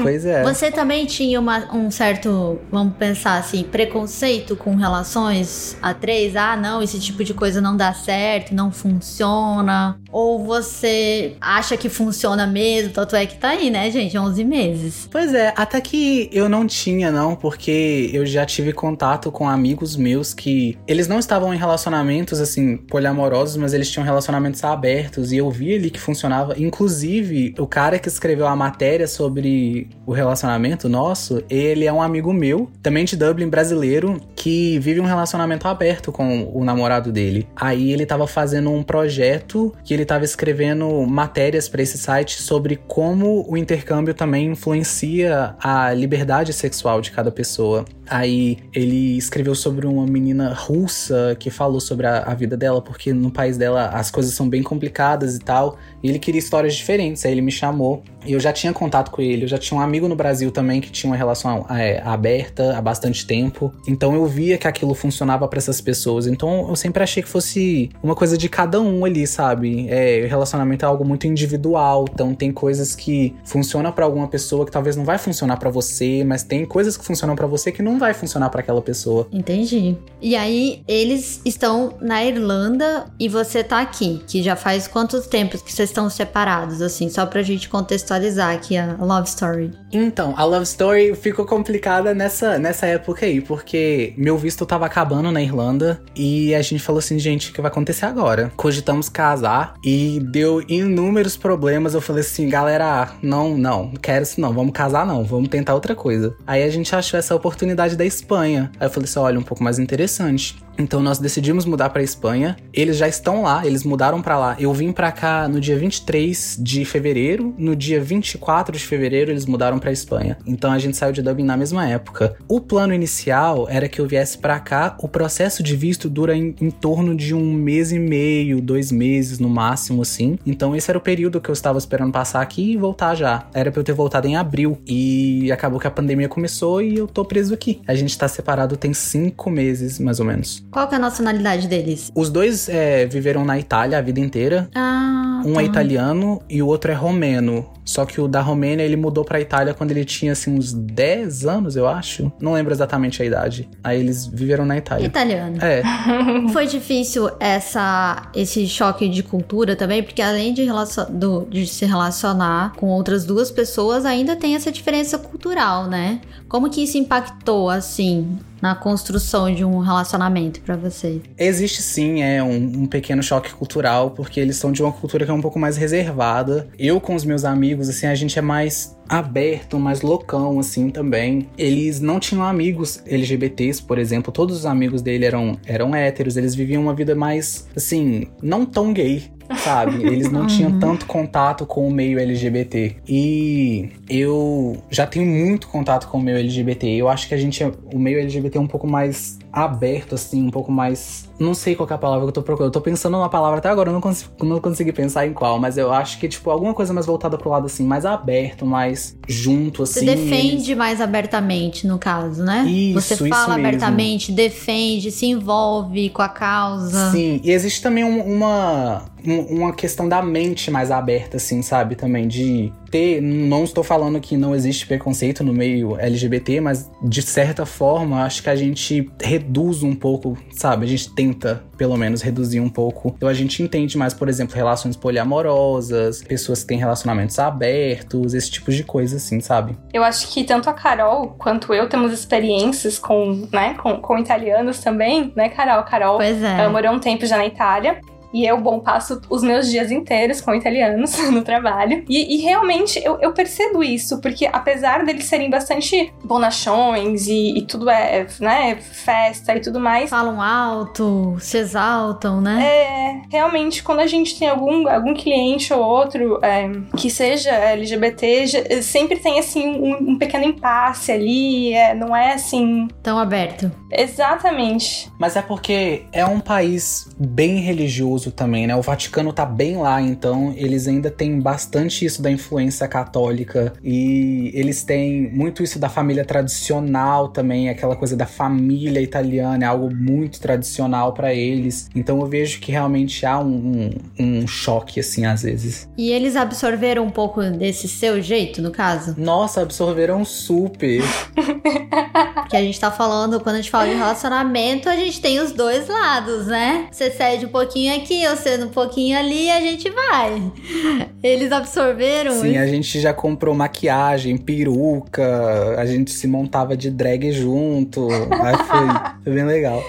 Pois é. Você também tinha uma, um certo, vamos pensar assim, preconceito com relações a três? Ah, não, esse tipo de coisa não dá certo, não funciona. Ou você acha que funciona mesmo? Tanto é que tá aí, né, gente? 11 meses. Pois é, até que eu não tinha, não, porque eu já tive contato com amigos meus que eles não estavam em relacionamentos, assim, poliamorosos, mas eles tinham relacionamentos abertos e eu vi ali que funcionava. Inclusive, o cara que escreveu a matéria sobre o relacionamento nosso, ele é um amigo meu, também de Dublin, brasileiro, que vive um relacionamento aberto com o namorado dele. Aí ele tava fazendo um projeto que ele tava escrevendo matérias para esse site sobre como o intercâmbio também influencia a liberdade sexual de cada pessoa. Aí ele escreveu sobre uma menina russa que falou sobre a, a, vida dela, porque no país dela as coisas são bem complicadas e tal. E ele queria histórias diferentes. Aí ele me chamou e eu já tinha contato com ele. Eu já tinha um amigo no Brasil também que tinha uma relação é, aberta há bastante tempo. Então eu via que aquilo funcionava para essas pessoas. Então eu sempre achei que fosse uma coisa de cada um ali, sabe? É, relacionamento é algo muito individual. Então tem coisas que funcionam para alguma pessoa que talvez não vai funcionar para você, mas tem coisas que funcionam para você que não vai funcionar para aquela pessoa. Entendi. E aí eles estão na Irlanda e você tá aqui, que já faz quantos tempos que vocês estão separados assim, só pra gente contextualizar aqui a love story. Então, a love story ficou complicada nessa nessa época aí, porque meu visto tava acabando na Irlanda e a gente falou assim, gente, o que vai acontecer agora? Cogitamos casar e deu inúmeros problemas. Eu falei assim, galera, não, não, não quero isso não, vamos casar não, vamos tentar outra coisa. Aí a gente achou essa oportunidade da Espanha. Aí eu falei assim, olha, um pouco mais interessante. Então nós decidimos mudar para Espanha. Eles já estão lá, eles mudaram para lá. Eu vim para cá no dia 23 de fevereiro, no dia 24 de fevereiro eles mudaram para Espanha. Então a gente saiu de Dublin na mesma época. O plano inicial era que eu viesse para cá. O processo de visto dura em, em, torno de um mês e meio, dois meses no máximo, assim. Então esse era o período que eu estava esperando passar aqui e voltar já. Era para eu ter voltado em abril e acabou que a pandemia começou e eu tô preso aqui. A gente tá separado tem cinco meses mais ou menos. Qual que é a nacionalidade deles? Os dois é, viveram na Itália a vida inteira. Ah, um tá. é italiano e o outro é romeno. Só que o da Romênia ele mudou pra Itália quando ele tinha assim uns 10 anos, eu acho. Não lembro exatamente a idade. Aí eles viveram na Itália. Italiano. É. Foi difícil essa, esse choque de cultura também, porque além de, do, de se relacionar com outras duas pessoas, ainda tem essa diferença cultural, né? Como que isso impactou, assim, na construção de um relacionamento para você? Existe sim, é um, um, pequeno choque cultural, porque eles são de uma cultura que é um pouco mais reservada. Eu com os meus amigos, assim, a gente é mais aberto, mais loucão, assim, também. Eles não tinham amigos LGBTs, por exemplo. Todos os amigos dele eram, eram héteros. Eles viviam uma vida mais, assim, não tão gay sabe? Eles não tinham Uhum. tanto contato com o meio LGBT. E eu já tenho muito contato com o meio LGBT. Eu acho que a gente, é, o meio LGBT é um pouco mais aberto, assim, um pouco mais. Não sei qual é a palavra que eu tô procurando. Eu tô pensando numa palavra até agora, eu não, cons não consegui pensar em qual, mas eu acho que, tipo, alguma coisa mais voltada pro lado, assim, mais aberto, mais junto, assim. Você defende mais abertamente, no caso, né? Isso, Você isso fala mesmo. abertamente, defende, se envolve com a causa. Sim, e existe também um- uma, um- uma questão da mente mais aberta, assim, sabe? Também de ter. Não estou falando que não existe preconceito no meio LGBT, mas de certa forma, acho que a gente reduz um pouco, sabe? A gente tenta, pelo menos, reduzir um pouco. Então a gente entende mais, por exemplo, relações poliamorosas, pessoas que têm relacionamentos abertos, esse tipo de coisa, assim, sabe? Eu acho que tanto a Carol quanto eu temos experiências com, né, com, com italianos também, né, Carol? A Carol Pois é. morou um tempo já na Itália. E eu, bom, passo os meus dias inteiros com italianos no trabalho. E, e realmente eu, eu percebo isso, porque apesar deles serem bastante bonachões e, e tudo é, né, festa e tudo mais, Falam alto, se exaltam, né? é, realmente, quando a gente tem algum, algum cliente ou outro é, que seja LGBT, já- sempre tem, assim, um, um pequeno impasse ali, é, não é assim... Tão aberto. Exatamente. Mas é porque é um país bem religioso também, né? O Vaticano tá bem lá, então eles ainda têm bastante isso da influência católica e eles têm muito isso da família tradicional também, aquela coisa da família italiana, é algo muito tradicional pra eles. Então eu vejo que realmente há um, um, um choque, assim, às vezes. E eles absorveram um pouco desse seu jeito, no caso? Nossa, absorveram super. Porque a gente tá falando, quando a gente fala de relacionamento, a gente tem os dois lados, né? Você cede um pouquinho aqui pouquinho, você um pouquinho ali a gente vai. Eles absorveram Sim, isso. a gente já comprou maquiagem, peruca, a gente se montava de drag junto. Aí foi, foi bem legal.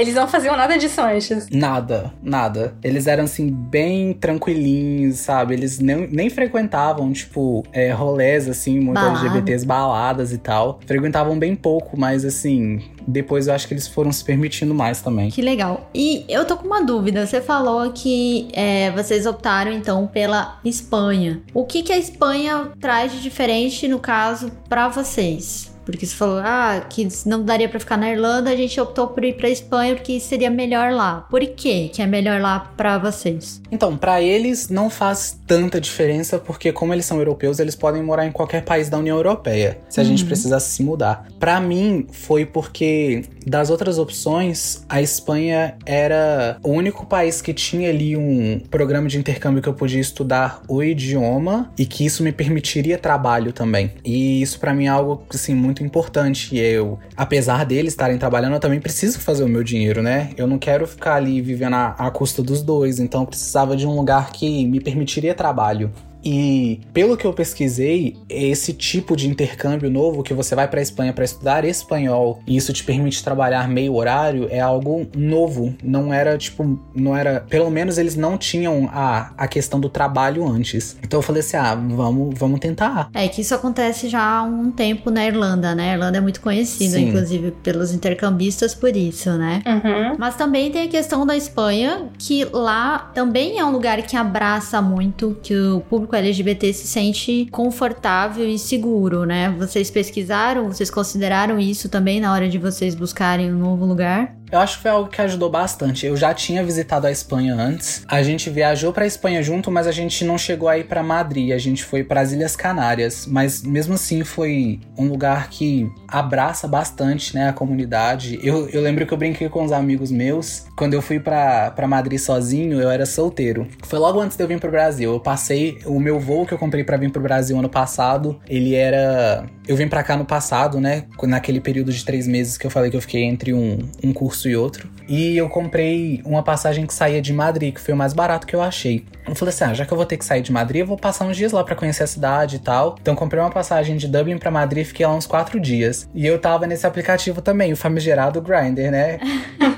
Eles não faziam nada disso antes. Nada, nada. Eles eram assim, bem tranquilinhos, sabe? Eles nem, nem frequentavam, tipo, é, rolés, assim, muito Balada. LGBTs, baladas e tal. Frequentavam bem pouco, mas assim, depois eu acho que eles foram se permitindo mais também. Que legal. E eu tô com uma dúvida. Você falou que é, vocês optaram então pela Espanha. O que, que a Espanha traz de diferente no caso pra vocês? Porque você falou, ah, que não daria pra ficar na Irlanda, a gente optou por ir pra Espanha porque seria melhor lá. Por quê que é melhor lá pra vocês? Então, pra eles não faz tanta diferença, porque como eles são europeus, eles podem morar em qualquer país da União Europeia, se a gente precisasse se mudar. Pra mim, foi porque das outras opções, a Espanha era o único país que tinha ali um programa de intercâmbio que eu podia estudar o idioma e que isso me permitiria trabalho também. E isso pra mim é algo assim muito importante. Eu, apesar deles estarem trabalhando, eu também preciso fazer o meu dinheiro, né? Eu não quero ficar ali vivendo à, à custa dos dois, então eu precisava de um lugar que me permitiria trabalho. E pelo que eu pesquisei, esse tipo de intercâmbio novo que você vai para Espanha para estudar espanhol e isso te permite trabalhar meio horário é algo novo. Não era tipo, não era, pelo menos eles não tinham a, a questão do trabalho antes. Então eu falei assim: "Ah, vamos, vamos tentar". É que isso acontece já há um tempo na Irlanda, né? A Irlanda é muito conhecida, Sim. inclusive, pelos intercambistas por isso, né? Uhum. Mas também tem a questão da Espanha, que lá também é um lugar que abraça muito, que o público LGBT se sente confortável e seguro, né? Vocês pesquisaram, vocês consideraram isso também na hora de vocês buscarem um novo lugar? Eu acho que foi algo que ajudou bastante. Eu já tinha visitado a Espanha antes. A gente viajou pra Espanha junto, mas a gente não chegou aí pra Madrid. A gente foi para as Ilhas Canárias. Mas mesmo assim foi um lugar que abraça bastante, né, a comunidade. Eu, eu lembro que eu brinquei com os amigos meus. Quando eu fui pra Madrid sozinho, eu era solteiro. Foi logo antes de eu vir pro Brasil. Eu passei o meu voo que eu comprei pra vir pro Brasil ano passado. Ele era eu vim pra cá no passado, né? Naquele período de três meses que eu falei que eu fiquei entre um, um curso e outro. E eu comprei uma passagem que saía de Madrid, que foi o mais barato que eu achei. Eu falei assim: ah, já que eu vou ter que sair de Madrid, eu vou passar uns dias lá pra conhecer a cidade e tal. Então comprei uma passagem de Dublin pra Madrid e fiquei lá uns quatro dias. E eu tava nesse aplicativo também, o famigerado Grindr, né?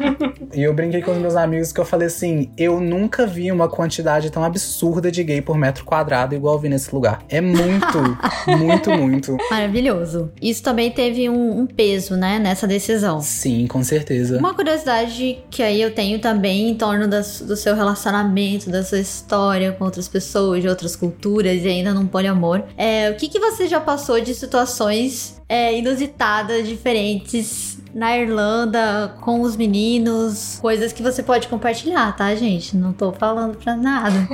e eu brinquei com os meus amigos que eu falei assim: eu nunca vi uma quantidade tão absurda de gay por metro quadrado igual eu vi nesse lugar. É muito, muito, muito. Maravilhoso. Isso também teve um, um peso, né, nessa decisão. Sim, com certeza. Uma curiosidade que aí eu tenho também em torno das- do seu relacionamento, da sua história com outras pessoas, de outras culturas e ainda num poliamor. É, o que, que você já passou de situações é, inusitadas, diferentes na Irlanda, com os meninos? Coisas que você pode compartilhar, tá, gente? Não tô falando pra nada.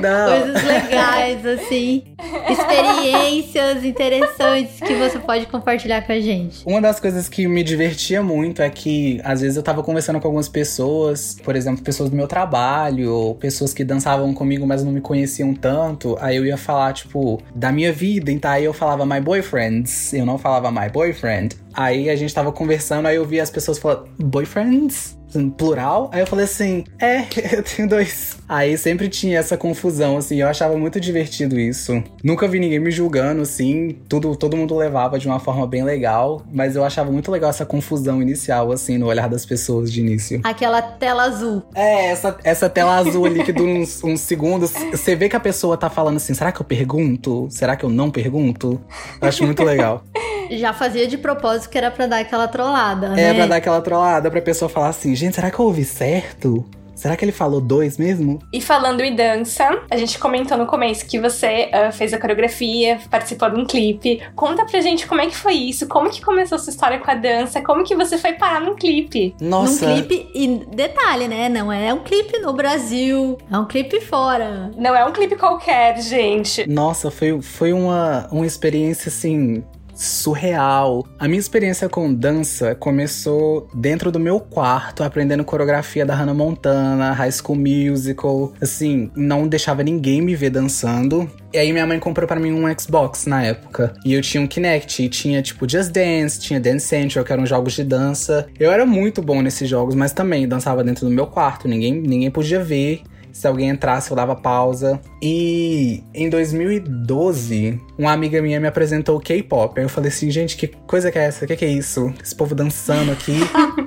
Não. Coisas legais, assim. Experiências interessantes que você pode compartilhar com a gente. Uma das coisas que me divertia muito é que, às vezes, eu tava conversando com algumas pessoas, por exemplo, pessoas do meu trabalho, pessoas que dançavam comigo, mas não me conheciam tanto. Aí eu ia falar, tipo, da minha vida, então aí eu falava my boyfriends, eu não falava my boyfriend. Aí a gente tava conversando, aí eu vi as pessoas falando, boyfriends? Em Plural? Aí eu falei assim, é, eu tenho dois. Aí sempre tinha essa confusão, assim, eu achava muito divertido isso. Nunca vi ninguém me julgando, assim, tudo, todo mundo levava de uma forma bem legal, mas eu achava muito legal essa confusão inicial, assim, no olhar das pessoas de início. Aquela tela azul. É, essa, essa tela azul ali que dura uns, uns segundos, você vê que a pessoa tá falando assim, será que eu pergunto? Será que eu não pergunto? Eu acho muito legal. Já fazia de propósito que era pra dar aquela trollada, né? É pra dar aquela trollada pra pessoa falar assim, gente, será que eu ouvi certo? Será que ele falou dois mesmo? E falando em dança, a gente comentou no começo que você ah, fez a coreografia, participou de um clipe. Conta pra gente como é que foi isso, como que começou sua história com a dança, como que você foi parar num clipe. Nossa. Num clipe, e detalhe, né? Não é um clipe no Brasil, é um clipe fora. Não é um clipe qualquer, gente. Nossa, foi, foi uma, uma experiência assim. Surreal. A minha experiência com dança começou dentro do meu quarto, aprendendo coreografia da Hannah Montana, High School Musical. Assim, não deixava ninguém me ver dançando. E aí minha mãe comprou para mim um Xbox na época. E eu tinha um Kinect, e tinha tipo Just Dance, tinha Dance Central, que eram jogos de dança. Eu era muito bom nesses jogos, mas também dançava dentro do meu quarto, ninguém, ninguém podia ver. Se alguém entrasse, eu dava pausa. E em 2012, uma amiga minha me apresentou o K-pop. Aí eu falei assim, gente, que coisa que é essa? O que, que é isso? Esse povo dançando aqui.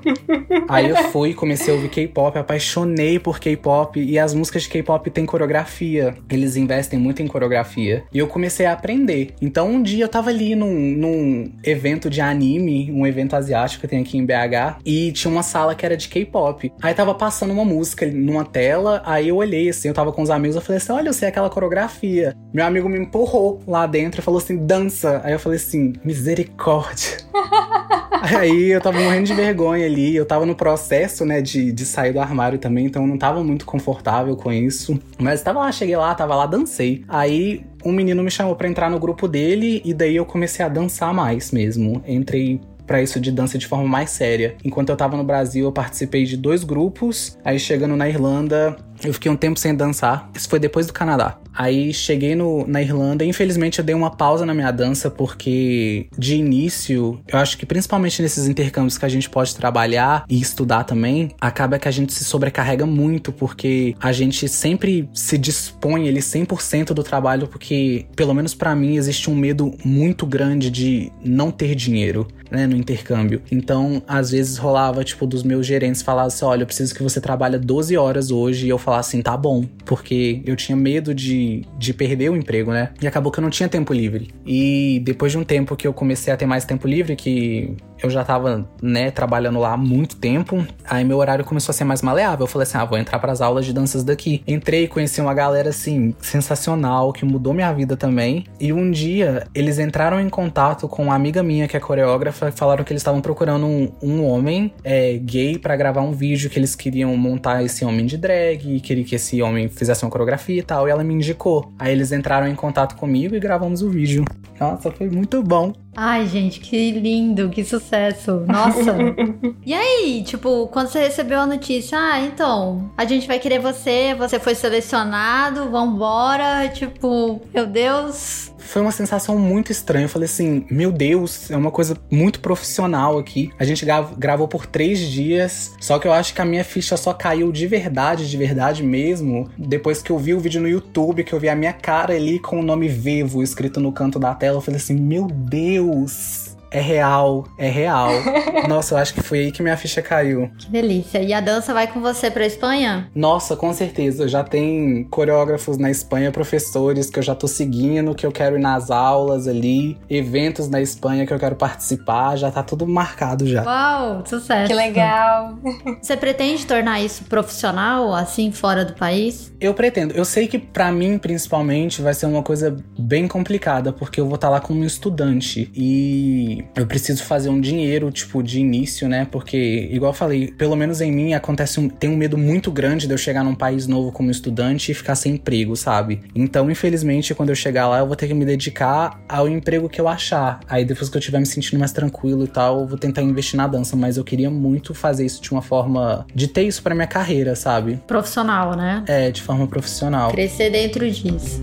Aí eu fui, comecei a ouvir K-pop, apaixonei por K-pop. E as músicas de K-pop têm coreografia. Eles investem muito em coreografia. E eu comecei a aprender. Então um dia eu tava ali num, num evento de anime, um evento asiático que tem aqui em BH. E tinha uma sala que era de K-pop. Aí tava passando uma música numa tela. Aí eu olhei assim, eu tava com os amigos, eu falei assim: olha, eu sei aquela coreografia. Meu amigo me empurrou lá dentro e falou assim: dança. Aí eu falei assim: misericórdia. Aí eu tava morrendo de vergonha ali, eu tava no processo, né, de, de sair do armário também, então eu não tava muito confortável com isso. Mas tava lá, cheguei lá, tava lá, dancei. Aí um menino me chamou para entrar no grupo dele e daí eu comecei a dançar mais mesmo. Entrei para isso de dança de forma mais séria. Enquanto eu tava no Brasil, eu participei de dois grupos. Aí chegando na Irlanda, eu fiquei um tempo sem dançar. Isso foi depois do Canadá. Aí cheguei no, na Irlanda e infelizmente eu dei uma pausa na minha dança porque de início, eu acho que principalmente nesses intercâmbios que a gente pode trabalhar e estudar também, acaba que a gente se sobrecarrega muito porque a gente sempre se dispõe ele 100% do trabalho porque pelo menos para mim existe um medo muito grande de não ter dinheiro, né, no intercâmbio. Então, às vezes rolava tipo dos meus gerentes falar assim, olha, eu preciso que você trabalhe 12 horas hoje e eu falar assim, tá bom, porque eu tinha medo de, de perder o emprego, né? E acabou que eu não tinha tempo livre. E depois de um tempo que eu comecei a ter mais tempo livre, que eu já tava, né, trabalhando lá há muito tempo, aí meu horário começou a ser mais maleável. Eu falei assim: ah, vou entrar para as aulas de danças daqui. Entrei, conheci uma galera assim, sensacional, que mudou minha vida também. E um dia eles entraram em contato com uma amiga minha que é coreógrafa e falaram que eles estavam procurando um, um homem é, gay para gravar um vídeo que eles queriam montar esse homem de drag, queria que esse homem fizesse uma coreografia e tal. E ela me indicou. Aí eles entraram em contato comigo e gravamos o vídeo. Nossa, foi muito bom. Ai, gente, que lindo, que sucesso. Nossa. e aí, tipo, quando você recebeu a notícia, ah, então, a gente vai querer você, você foi selecionado, vambora, tipo, meu Deus. Foi uma sensação muito estranha. Eu falei assim, meu Deus, é uma coisa muito profissional aqui. A gente gravou por três dias, só que eu acho que a minha ficha só caiu de verdade, de verdade mesmo, depois que eu vi o vídeo no YouTube, que eu vi a minha cara ali com o nome Vevo escrito no canto da tela. Eu falei assim, meu Deus é real, é real. Nossa, eu acho que foi aí que minha ficha caiu. Que delícia. E a dança vai com você pra Espanha? Nossa, com certeza. Já tem coreógrafos na Espanha, professores que eu já tô seguindo, que eu quero ir nas aulas ali, eventos na Espanha que eu quero participar, já tá tudo marcado já. Uau, sucesso. Que legal. Você pretende tornar isso profissional, assim, fora do país? Eu pretendo. Eu sei que para mim, principalmente, vai ser uma coisa bem complicada, porque eu vou estar tá lá como estudante e eu preciso fazer um dinheiro, tipo, de início, né? Porque, igual eu falei, pelo menos em mim acontece um, tem um medo muito grande de eu chegar num país novo como estudante e ficar sem emprego, sabe? Então, infelizmente, quando eu chegar lá, eu vou ter que me dedicar ao emprego que eu achar. Aí depois que eu estiver me sentindo mais tranquilo e tal, eu vou tentar investir na dança, mas eu queria muito fazer isso de uma forma de ter isso para minha carreira, sabe? Profissional, né? É, de forma profissional. Crescer dentro disso.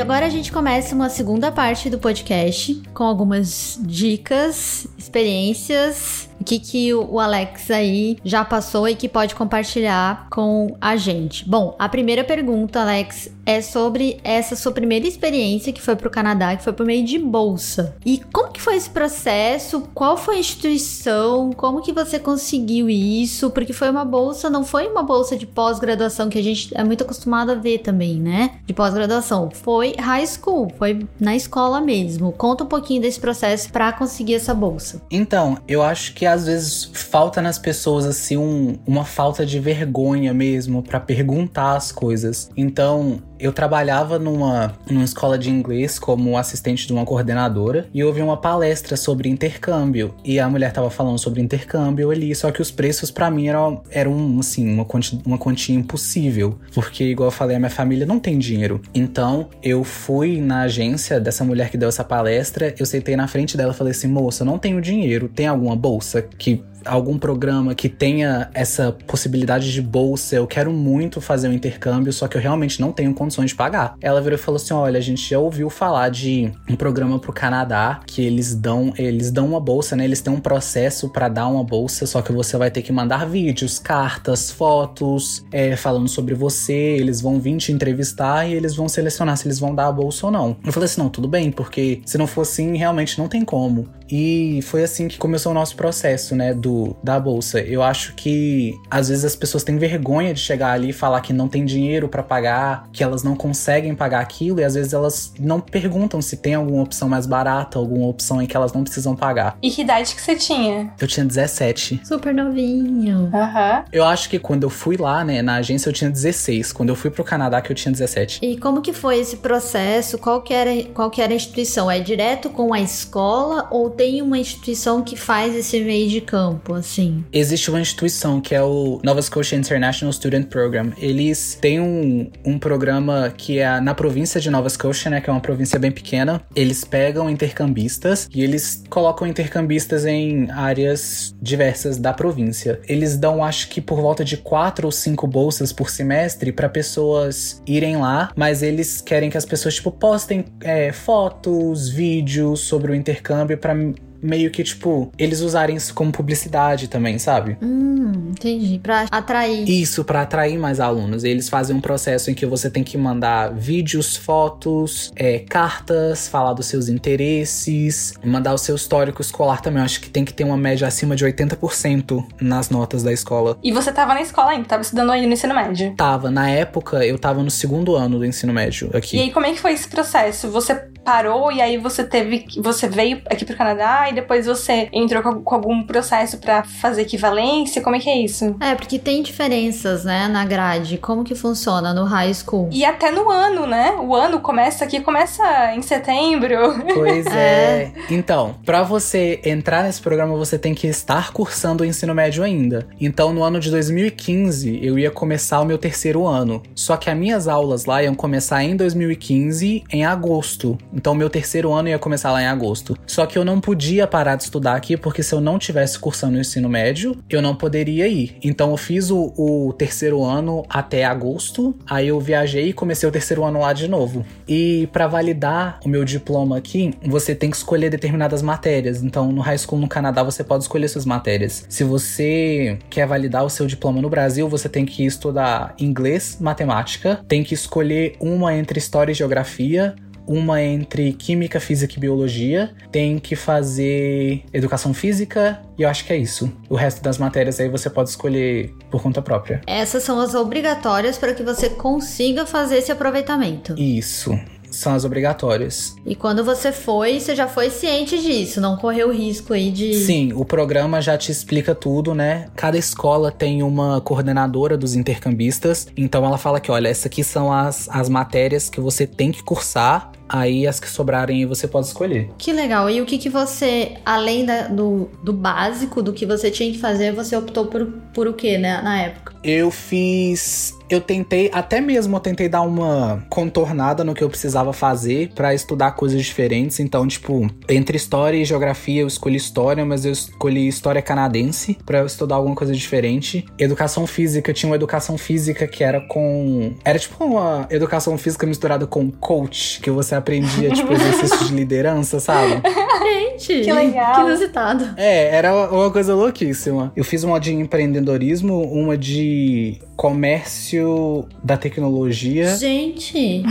E agora a gente começa uma segunda parte do podcast com algumas dicas, experiências o que, que o Alex aí já passou e que pode compartilhar com a gente. Bom, a primeira pergunta, Alex, é sobre essa sua primeira experiência que foi para o Canadá, que foi por meio de bolsa. E como que foi esse processo? Qual foi a instituição? Como que você conseguiu isso? Porque foi uma bolsa, não foi uma bolsa de pós-graduação que a gente é muito acostumado a ver também, né? De pós-graduação. Foi high school, foi na escola mesmo. Conta um pouquinho desse processo para conseguir essa bolsa. Então, eu acho que às vezes falta nas pessoas assim um, uma falta de vergonha mesmo para perguntar as coisas. Então, eu trabalhava numa, numa escola de inglês como assistente de uma coordenadora e houve uma palestra sobre intercâmbio. E a mulher tava falando sobre intercâmbio ali, só que os preços para mim eram, eram assim, uma quantia, uma quantia impossível. Porque, igual eu falei, a minha família não tem dinheiro. Então, eu fui na agência dessa mulher que deu essa palestra, eu sentei na frente dela e falei assim: moça, não tenho dinheiro, tem alguma bolsa que algum programa que tenha essa possibilidade de bolsa, eu quero muito fazer um intercâmbio, só que eu realmente não tenho condições de pagar. Ela virou e falou assim: "Olha, a gente já ouviu falar de um programa pro Canadá que eles dão, eles dão uma bolsa, né? Eles têm um processo para dar uma bolsa, só que você vai ter que mandar vídeos, cartas, fotos, é, falando sobre você, eles vão vir te entrevistar e eles vão selecionar se eles vão dar a bolsa ou não". Eu falei assim: "Não, tudo bem, porque se não for assim, realmente não tem como". E foi assim que começou o nosso processo, né, do da bolsa. Eu acho que às vezes as pessoas têm vergonha de chegar ali e falar que não tem dinheiro para pagar, que elas não conseguem pagar aquilo e às vezes elas não perguntam se tem alguma opção mais barata, alguma opção em que elas não precisam pagar. E que idade que você tinha? Eu tinha 17. Super novinho. Aham. Eu acho que quando eu fui lá, né, na agência eu tinha 16. Quando eu fui pro Canadá que eu tinha 17. E como que foi esse processo? Qual que era, qual que era a instituição? É direto com a escola ou tem uma instituição que faz esse meio de campo, assim? Existe uma instituição que é o Nova Scotia International Student Program. Eles têm um, um programa que é na província de Nova Scotia, né, que é uma província bem pequena. Eles pegam intercambistas e eles colocam intercambistas em áreas diversas da província. Eles dão, acho que por volta de quatro ou cinco bolsas por semestre para pessoas irem lá, mas eles querem que as pessoas tipo postem é, fotos, vídeos sobre o intercâmbio para meio que, tipo, eles usarem isso como publicidade também, sabe? Hum, entendi. Pra atrair. Isso, pra atrair mais alunos. Eles fazem um processo em que você tem que mandar vídeos, fotos, é, cartas, falar dos seus interesses, mandar o seu histórico escolar também. Eu acho que tem que ter uma média acima de 80% nas notas da escola. E você tava na escola ainda, tava estudando aí no ensino médio. Tava, na época, eu tava no segundo ano do ensino médio aqui. E aí, como é que foi esse processo? Você parou e aí você teve. Você veio aqui pro Canadá e depois você entrou com, com algum processo pra fazer equivalência? Como é que é isso? É, porque tem diferenças, né, na grade. Como que funciona no high school? E até no ano, né? O ano começa aqui, começa em setembro. Pois é. Então, pra você entrar nesse programa, você tem que estar cursando o ensino médio ainda. Então, no ano de 2015, eu ia começar o meu terceiro ano. Só que as minhas aulas lá iam começar em 2015, em agosto. Então, meu terceiro ano ia começar lá em agosto. Só que eu não podia parar de estudar aqui, porque se eu não tivesse cursando o ensino médio, eu não poderia ir. Então, eu fiz o, o terceiro ano até agosto. Aí eu viajei e comecei o terceiro ano lá de novo. E para validar o meu diploma aqui, você tem que escolher determinadas matérias. Então, no high school no Canadá, você pode escolher suas matérias. Se você quer validar o seu diploma no Brasil, você tem que estudar inglês, matemática, tem que escolher uma entre história e geografia, uma entre química, física e biologia, tem que fazer educação física e eu acho que é isso. O resto das matérias aí você pode escolher por conta própria. Essas são as obrigatórias para que você consiga fazer esse aproveitamento. Isso. São as obrigatórias. E quando você foi, você já foi ciente disso, não correu risco aí de. Sim, o programa já te explica tudo, né? Cada escola tem uma coordenadora dos intercambistas. Então ela fala que, olha, essas aqui são as, as matérias que você tem que cursar. Aí as que sobrarem você pode escolher. Que legal. E o que, que você, além da- do, do básico, do que você tinha que fazer, você optou por, por o que, né, na época? Eu fiz. Eu tentei, até mesmo eu tentei dar uma contornada no que eu precisava fazer pra estudar coisas diferentes. Então, tipo, entre história e geografia eu escolhi história, mas eu escolhi história canadense pra eu estudar alguma coisa diferente. Educação física, tinha uma educação física que era com. Era tipo uma educação física misturada com coach, que você aprendia, tipo, exercícios de liderança, sabe? Gente, Que legal. Que inusitado. É, era uma coisa louquíssima. Eu fiz uma de empreendedorismo, uma de comércio da tecnologia. Gente,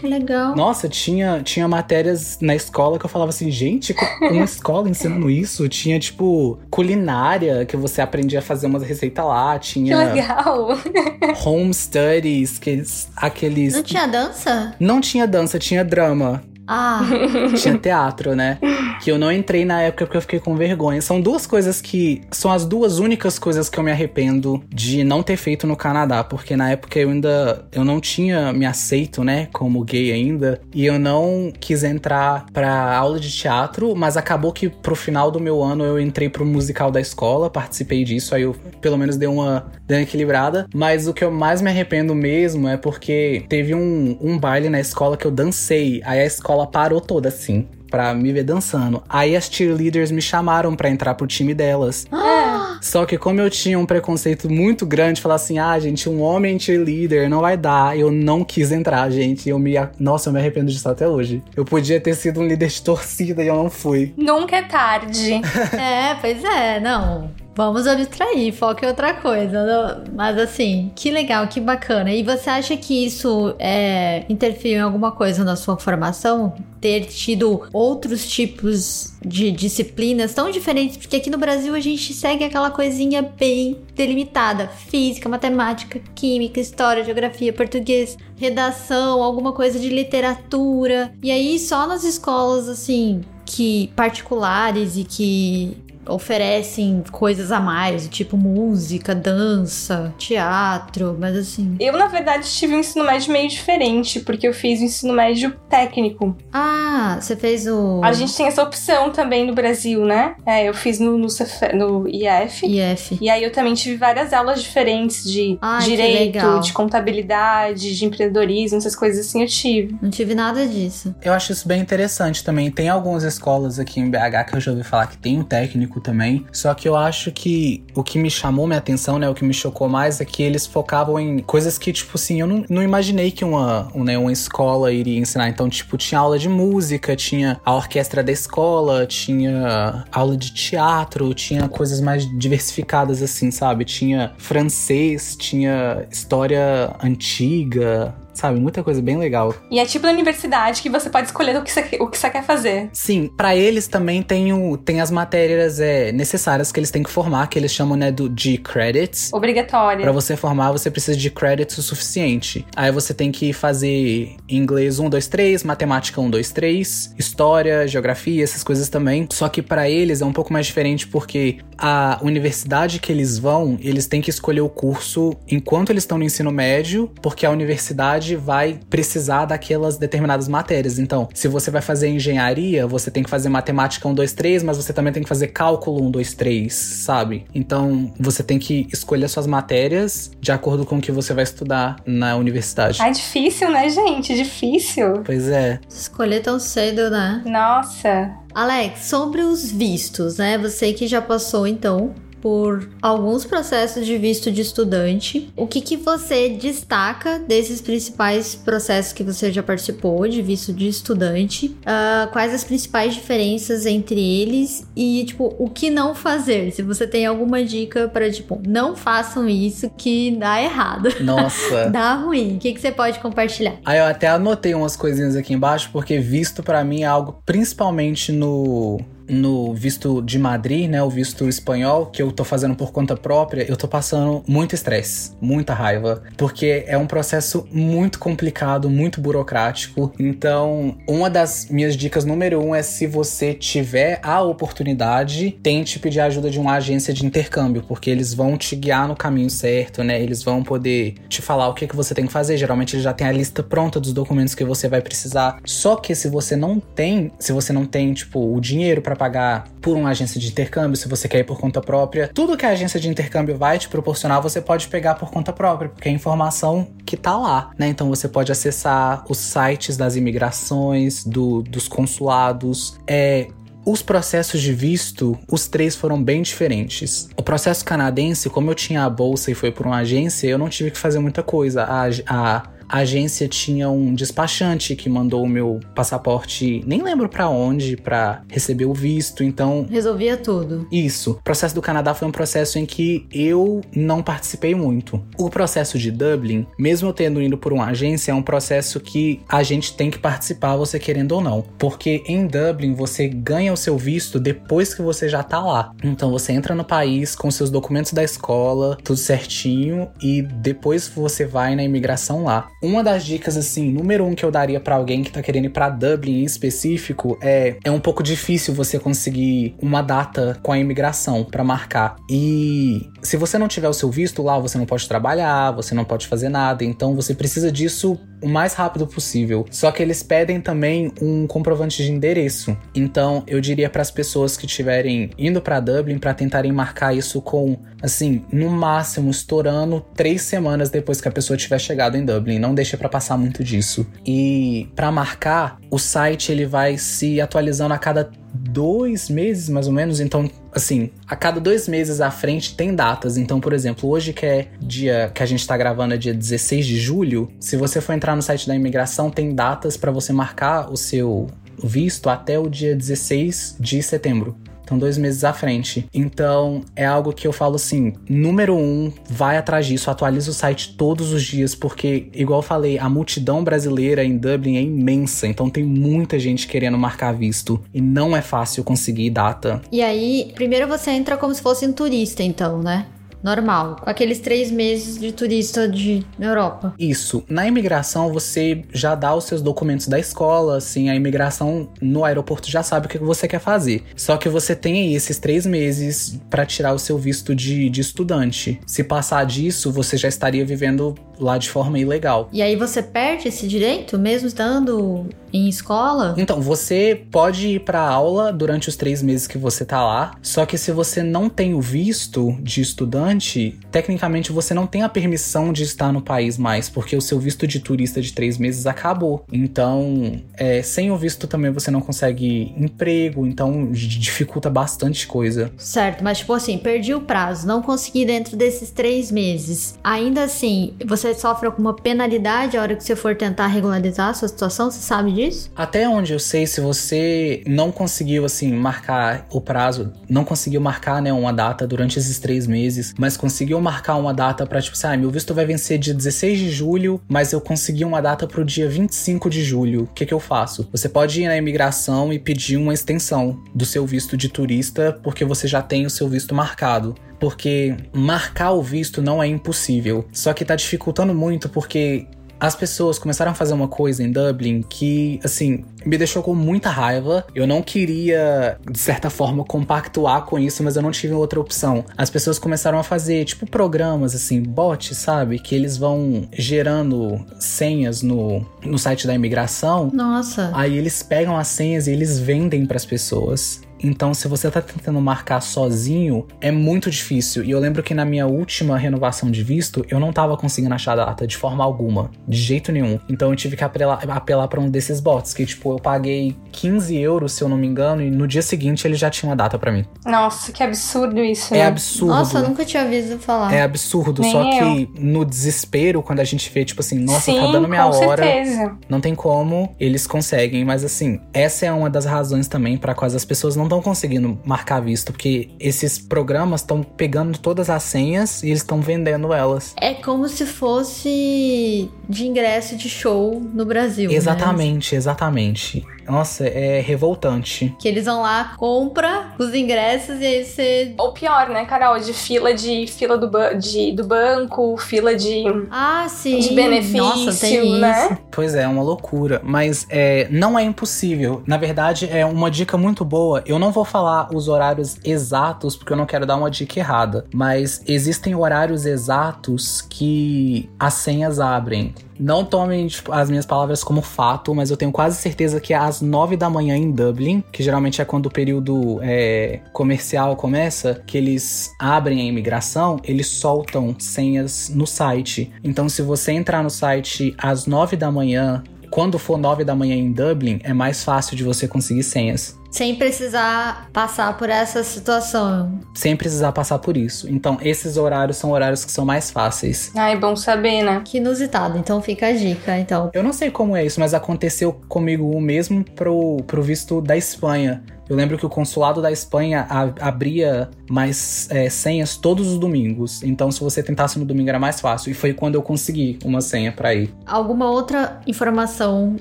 que legal. Nossa, tinha, tinha matérias na escola que eu falava assim, gente, uma escola ensinando isso. Tinha, tipo, culinária, que você aprendia a fazer umas receitas lá. Que Tinha legal. home studies, que eles- aqueles. Não tinha dança? Não tinha dança, tinha drama. Ah, Tinha teatro, né? que eu não entrei na época porque eu fiquei com vergonha. São duas coisas que são as duas únicas coisas que eu me arrependo de não ter feito no Canadá, porque na época eu ainda eu não tinha me aceito, né, como gay ainda, e eu não quis entrar pra aula de teatro, mas acabou que pro final do meu ano eu entrei pro musical da escola, participei disso, aí eu pelo menos dei uma, dei uma equilibrada, mas o que eu mais me arrependo mesmo é porque teve um, um baile na escola que eu dancei, aí a escola parou toda assim pra me ver dançando. Aí as cheerleaders me chamaram pra entrar pro time delas. Só que como eu tinha um preconceito muito grande, falar assim, ah, gente, um homem cheerleader não vai dar. Eu não quis entrar, gente. Eu me, nossa, eu me arrependo disso até hoje. Eu podia ter sido um líder de torcida e eu não fui. Nunca é tarde. É, pois é, não. Vamos abstrair, foco em outra coisa. não- Mas assim, que legal, que bacana. E você acha que isso é, interferiu em alguma coisa na sua formação? Ter tido outros tipos de disciplinas tão diferentes? Porque aqui no Brasil a gente segue aquela coisinha bem delimitada: física, matemática, química, história, geografia, português, redação, alguma coisa de literatura. E aí, só nas escolas, assim, que particulares e que oferecem coisas a mais, tipo música, dança, teatro, mas assim. Eu, na verdade, tive um ensino médio meio diferente, porque eu fiz o ensino médio técnico. Ah, você fez o A gente tem essa opção também no Brasil, né? É, eu fiz no, no, Cefe- no IF. IF. E aí eu também tive várias aulas diferentes de Ai, direito, de contabilidade, de empreendedorismo, essas coisas assim eu tive. Não tive nada disso. Eu acho isso bem interessante também. Tem algumas escolas aqui em BH que eu já ouvi falar que tem um técnico também. Só que eu acho que o que me chamou minha atenção, né? O que me chocou mais é que eles focavam em coisas que, tipo assim, eu não, não imaginei que uma, um, né, uma escola iria ensinar. Então, tipo, tinha aula de música, tinha a orquestra da escola, tinha aula de teatro, tinha coisas mais diversificadas, assim, sabe? Tinha francês, tinha história antiga, sabe? Muita coisa bem legal. E é tipo na universidade que você pode escolher o que você, o que você quer fazer. Sim, pra eles também tem, o, tem as matérias é, necessárias que eles têm que formar, que eles chamam né, do, de credits. Obrigatória. Pra você formar, você precisa de credits o suficiente. Aí você tem que fazer inglês 1, 2, 3, matemática 1, 2, 3, história, geografia, essas coisas também. Só que pra eles é um pouco mais diferente porque a universidade que eles vão, eles têm que escolher o curso enquanto eles estão no ensino médio, porque a universidade vai precisar daquelas determinadas matérias. Então, se você vai fazer engenharia, você tem que fazer matemática 1, 2, 3, mas você também tem que fazer cálculo 1, 2, 3, sabe? Então, você tem que escolher suas matérias de acordo com o que você vai estudar na universidade. Ah, difícil, né, gente? Difícil. Pois é. Escolher tão cedo, né? Nossa. Alex, sobre os vistos, né? Você que já passou então por alguns processos de visto de estudante. O que, que você destaca desses principais processos que você já participou de visto de estudante? Ah, quais as principais diferenças entre eles e, tipo, o que não fazer? Se você tem alguma dica para, tipo, não façam isso que dá errado, Nossa. dá ruim. O que, que você pode compartilhar? Aí eu até anotei umas coisinhas aqui embaixo, porque visto pra mim é algo principalmente no no visto de Madrid, né, o visto espanhol, que eu tô fazendo por conta própria, eu tô passando muito estresse, muita raiva, porque é um processo muito complicado, muito burocrático. Então, uma das minhas dicas número um é se você tiver a oportunidade, tente pedir ajuda de uma agência de intercâmbio, porque eles vão te guiar no caminho certo, né? Eles vão poder te falar o que, que você tem que fazer. Geralmente eles já tem a lista pronta dos documentos que você vai precisar. Só que se você não tem, se você não tem, tipo, o dinheiro para pagar por uma agência de intercâmbio, se você quer ir por conta própria, tudo que a agência de intercâmbio vai te proporcionar, você pode pegar por conta própria, porque é informação que tá lá, né? Então você pode acessar os sites das imigrações, do, dos consulados, é, os processos de visto, os três foram bem diferentes. O processo canadense, como eu tinha a bolsa e foi por uma agência, eu não tive que fazer muita coisa. A, a, a agência tinha um despachante que mandou o meu passaporte, nem lembro pra onde, pra receber o visto. Então, Resolvia tudo. isso. O processo do Canadá foi um processo em que eu não participei muito. O processo de Dublin, mesmo eu tendo ido por uma agência, é um processo que a gente tem que participar, você querendo ou não. Porque em Dublin você ganha o seu visto depois que você já tá lá. Então você entra no país com seus documentos da escola, tudo certinho, e depois você vai na imigração lá. Uma das dicas, assim, número um que eu daria para alguém que tá querendo ir pra Dublin em específico é é um pouco difícil você conseguir uma data com a imigração para marcar. E se você não tiver o seu visto lá, você não pode trabalhar, você não pode fazer nada. Então você precisa disso o mais rápido possível. Só que eles pedem também um comprovante de endereço. Então eu diria para as pessoas que estiverem indo para Dublin para tentarem marcar isso com, assim, no máximo estourando três semanas depois que a pessoa tiver chegado em Dublin. Não deixe para passar muito disso. E para marcar, o site ele vai se atualizando a cada dois meses, mais ou menos. Então, assim, a cada dois meses à frente tem datas. Então, por exemplo, hoje que é dia que a gente tá gravando é dia 16 de julho, se você for entrar no site da imigração, tem datas para você marcar o seu visto até o dia 16 de setembro. Então, dois meses à frente. Então, é algo que eu falo assim: número um, vai atrás disso, atualiza o site todos os dias, porque, igual eu falei, a multidão brasileira em Dublin é imensa. Então, tem muita gente querendo marcar visto e não é fácil conseguir data. E aí, primeiro você entra como se fosse um turista, então, né? Normal, com aqueles três meses de turista de Europa. Isso. Na imigração, você já dá os seus documentos da escola, assim, a imigração no aeroporto já sabe o que você quer fazer. Só que você tem aí esses três meses para tirar o seu visto de, de estudante. Se passar disso, você já estaria vivendo lá de forma ilegal. E aí você perde esse direito, mesmo estando em escola? Então, você pode ir para aula durante os três meses que você tá lá, só que se você não tem o visto de estudante, tecnicamente você não tem a permissão de estar no país mais, porque o seu visto de turista de três meses acabou. Então, é, sem o visto também você não consegue emprego, então dificulta bastante coisa. Certo, mas tipo assim, perdi o prazo, não consegui dentro desses três meses. Ainda assim, você sofre alguma penalidade a hora que você for tentar regularizar a sua situação? Você sabe disso? Até onde eu sei, se você não conseguiu, assim, marcar o prazo, não conseguiu marcar, né, uma data durante esses três meses, mas conseguiu marcar uma data pra, tipo, assim, ah, meu visto vai vencer dia 16 de julho, mas eu consegui uma data pro dia 25 de julho. O que que eu faço? Você pode ir na imigração e pedir uma extensão do seu visto de turista, porque você já tem o seu visto marcado porque marcar o visto não é impossível. Só que tá dificultando muito porque as pessoas começaram a fazer uma coisa em Dublin que, assim, me deixou com muita raiva. Eu não queria, de certa forma, compactuar com isso, mas eu não tive outra opção. As pessoas começaram a fazer, tipo, programas, assim, bots, sabe? Que eles vão gerando senhas no, no site da imigração. Nossa. Aí eles pegam as senhas e eles vendem para as pessoas. Então, se você tá tentando marcar sozinho, é muito difícil. E eu lembro que na minha última renovação de visto, eu não tava conseguindo achar data de forma alguma, de jeito nenhum. Então eu tive que apelar, apelar para um desses bots, que tipo, eu paguei 15 euros, se eu não me engano, e no dia seguinte ele já tinha uma data para mim. Nossa, que absurdo isso. É né? absurdo. Nossa, eu nunca tinha ouvido falar. É absurdo, Nem só eu. que no desespero, quando a gente vê, tipo assim, nossa, Sim, tá dando minha com hora. certeza. Não tem como, eles conseguem, mas assim, essa é uma das razões também para quais as pessoas não estão conseguindo marcar visto, porque esses programas estão pegando todas as senhas e eles estão vendendo elas. É como se fosse de ingresso de show no Brasil. né? Exatamente, exatamente. Nossa, é revoltante. Que eles vão lá, compra os ingressos e aí você. Ou pior, né, Carol? De fila de fila do, ba- de, do banco, fila de, Ah, sim. de benefício, Nossa, tem né? isso. Pois é, é uma loucura. Mas é, não é impossível. Na verdade, é uma dica muito boa. Eu não vou falar os horários exatos, porque eu não quero dar uma dica errada. Mas existem horários exatos que as senhas abrem. Não tomem tipo, as minhas palavras como fato, mas eu tenho quase certeza que é às 9 da manhã em Dublin, que geralmente é quando o período é, comercial começa, que eles abrem a imigração, eles soltam senhas no site. Então, se você entrar no site às 9 da manhã, quando for 9 da manhã em Dublin, é mais fácil de você conseguir senhas. Sem precisar passar por essa situação. Sem precisar passar por isso. Então, esses horários são horários que são mais fáceis. Ai, bom saber, né? Que inusitado. Então fica a dica. Então, Eu não sei como é isso, mas aconteceu comigo o mesmo pro, pro visto da Espanha. Eu lembro que o consulado da Espanha abria mais é, senhas todos os domingos. Então, se você tentasse no domingo, era mais fácil. E foi quando eu consegui uma senha pra ir. alguma outra informação,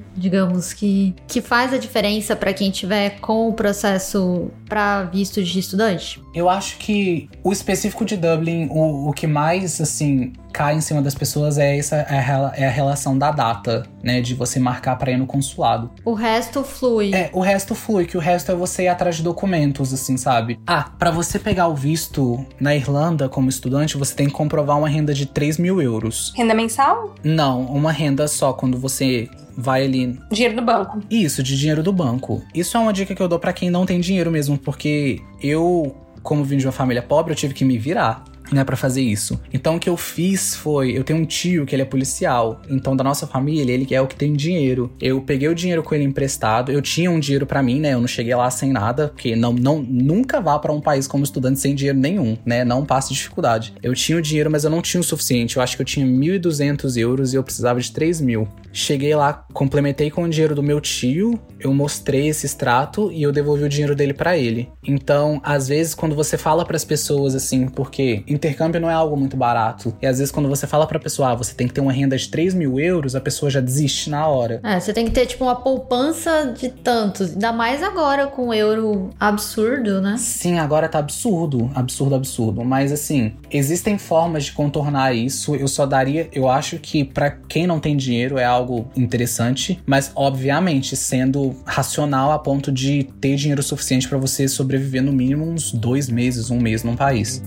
digamos, que, que faz a diferença para quem tiver com o processo para visto de estudante? Eu acho que o específico de Dublin, o, o que mais, assim, cai em cima das pessoas é essa é a, é a relação da data, né? De você marcar pra ir no consulado. O resto flui. É, o resto flui, que o resto é você ir atrás de documentos, assim, sabe? Ah, pra você pegar o visto na Irlanda como estudante, você tem que comprovar uma renda de 3 mil euros. Renda mensal? Não, uma renda só quando você vai ali. Dinheiro do banco. Isso, de dinheiro do banco. Isso é uma dica que eu dou pra quem não tem dinheiro mesmo, porque eu, como vim de uma família pobre, eu tive que me virar né, para fazer isso. Então o que eu fiz foi, eu tenho um tio que ele é policial, então da nossa família ele é o que tem dinheiro. Eu peguei o dinheiro com ele emprestado, eu tinha um dinheiro para mim, né? Eu não cheguei lá sem nada, porque não, não nunca vá para um país como estudante sem dinheiro nenhum, né? Não passe dificuldade. Eu tinha o dinheiro, mas eu não tinha o suficiente. Eu acho que eu tinha 1.200 euros e eu precisava de 3 mil. Cheguei lá, complementei com o dinheiro do meu tio, eu mostrei esse extrato e eu devolvi o dinheiro dele para ele. Então, às vezes, quando você fala para as pessoas assim, porque intercâmbio não é algo muito barato, e às vezes, quando você fala pra pessoa, ah, você tem que ter uma renda de 3 mil euros, a pessoa já desiste na hora. É, você tem que ter, tipo, uma poupança de tantos. Ainda mais agora com o euro absurdo, né? Sim, agora tá absurdo, absurdo, absurdo. Mas assim, existem formas de contornar isso. Eu só daria, eu acho que para quem não tem dinheiro é algo interessante, mas obviamente sendo racional a ponto de ter dinheiro suficiente para você sobreviver no mínimo uns dois meses, um mês num país.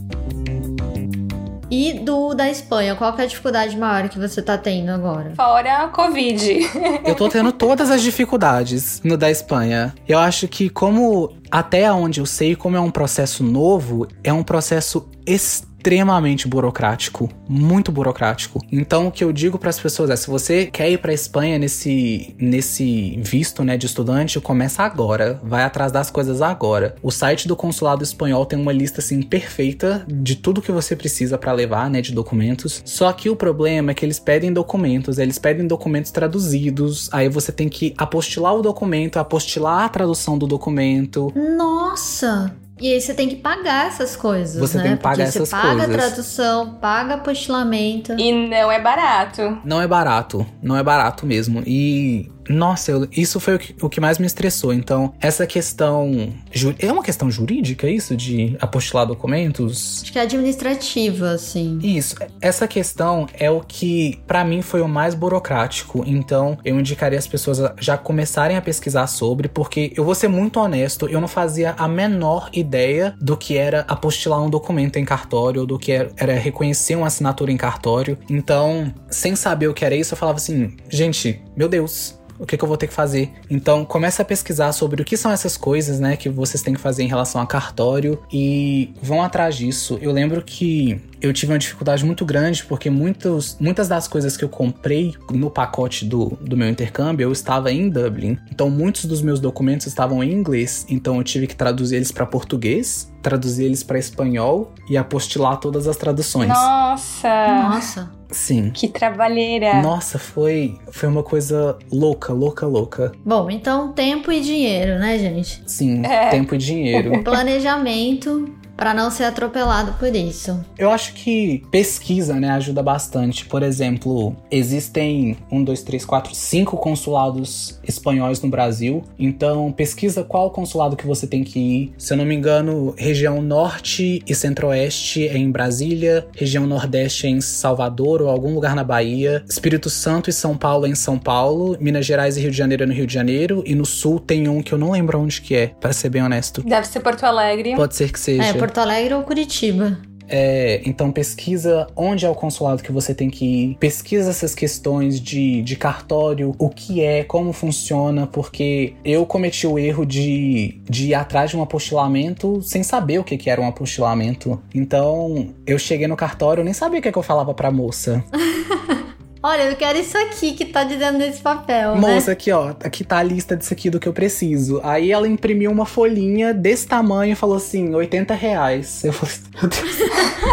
E do da Espanha, qual que é a dificuldade maior que você tá tendo agora? Fora a Covid. Eu tô tendo todas as dificuldades no da Espanha. Eu acho que como até onde eu sei, como é um processo novo, é um processo extremamente extremamente burocrático, muito burocrático. Então o que eu digo para as pessoas é, se você quer ir para Espanha nesse nesse visto, né, de estudante, começa agora, vai atrás das coisas agora. O site do consulado espanhol tem uma lista assim perfeita de tudo que você precisa para levar, né, de documentos. Só que o problema é que eles pedem documentos, eles pedem documentos traduzidos, aí você tem que apostilar o documento, apostilar a tradução do documento. Nossa! E aí você tem que pagar essas coisas, Você né? tem que pagar Porque essas você paga coisas. a tradução, paga apostilamento. E não é barato. Não é barato, não é barato mesmo. E nossa, eu- isso foi o que, o que mais me estressou. Então, essa questão. É uma questão jurídica isso de apostilar documentos? Acho que é administrativa, assim. Isso, essa questão é o que pra mim foi o mais burocrático. Então, eu indicaria as pessoas a já começarem a pesquisar sobre, porque eu vou ser muito honesto, eu não fazia a menor ideia do que era apostilar um documento em cartório, ou do que era, era reconhecer uma assinatura em cartório. Então, sem saber o que era isso, eu falava assim, gente, meu Deus, o que, que eu vou ter que fazer? Então, começa a pesquisar sobre o que são essas coisas, né, que vocês têm que fazer em relação a cartório e vão atrás disso. Eu lembro que eu tive uma dificuldade muito grande porque muitos, muitas das coisas que eu comprei no pacote do, do meu intercâmbio eu estava em Dublin. Então, muitos dos meus documentos estavam em inglês, então eu tive que traduzir eles para português, traduzir eles para espanhol e apostilar todas as traduções. Nossa! Nossa. Sim. Que trabalheira. Nossa, foi, foi uma coisa louca, louca, louca. Bom, então tempo e dinheiro, né, gente? Sim, É. tempo e dinheiro. Planejamento pra não ser atropelado por isso. Eu acho que pesquisa, né, ajuda bastante. Por exemplo, existem um, dois, três, quatro, cinco consulados espanhóis no Brasil. Então, pesquisa qual consulado que você tem que ir. Se eu não me engano, região norte e centro-oeste é em Brasília, região nordeste é em Salvador ou algum lugar na Bahia, Espírito Santo e São Paulo é em São Paulo, Minas Gerais e Rio de Janeiro é no Rio de Janeiro e no sul tem um que eu não lembro onde que é, para ser bem honesto. Deve ser Porto Alegre. Pode ser que seja. É, Porto Alegre ou Curitiba. É, então pesquisa onde é o consulado que você tem que ir, pesquisa essas questões de, de cartório, o que é, como funciona, porque eu cometi o erro de, de ir atrás de um apostilamento sem saber o que, que era um apostilamento. Então eu cheguei no cartório, nem sabia o que, que eu falava pra moça. Olha, eu quero isso aqui que tá dizendo nesse papel, né? Moça, aqui ó, aqui tá a lista disso aqui do que eu preciso. Aí ela imprimiu uma folhinha desse tamanho e falou assim: 80 reais. Eu falei, meu Deus.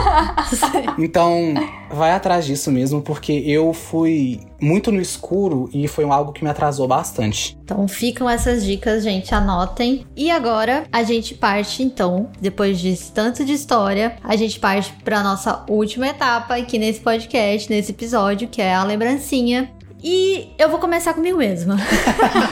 então, vai atrás disso mesmo, porque eu fui muito no escuro e foi algo que me atrasou bastante. Então ficam essas dicas, gente, anotem. E agora a gente parte, então, depois de tanto de história, a gente parte para nossa última etapa aqui nesse podcast, nesse episódio, que é a lembrancinha. E eu vou começar comigo mesma.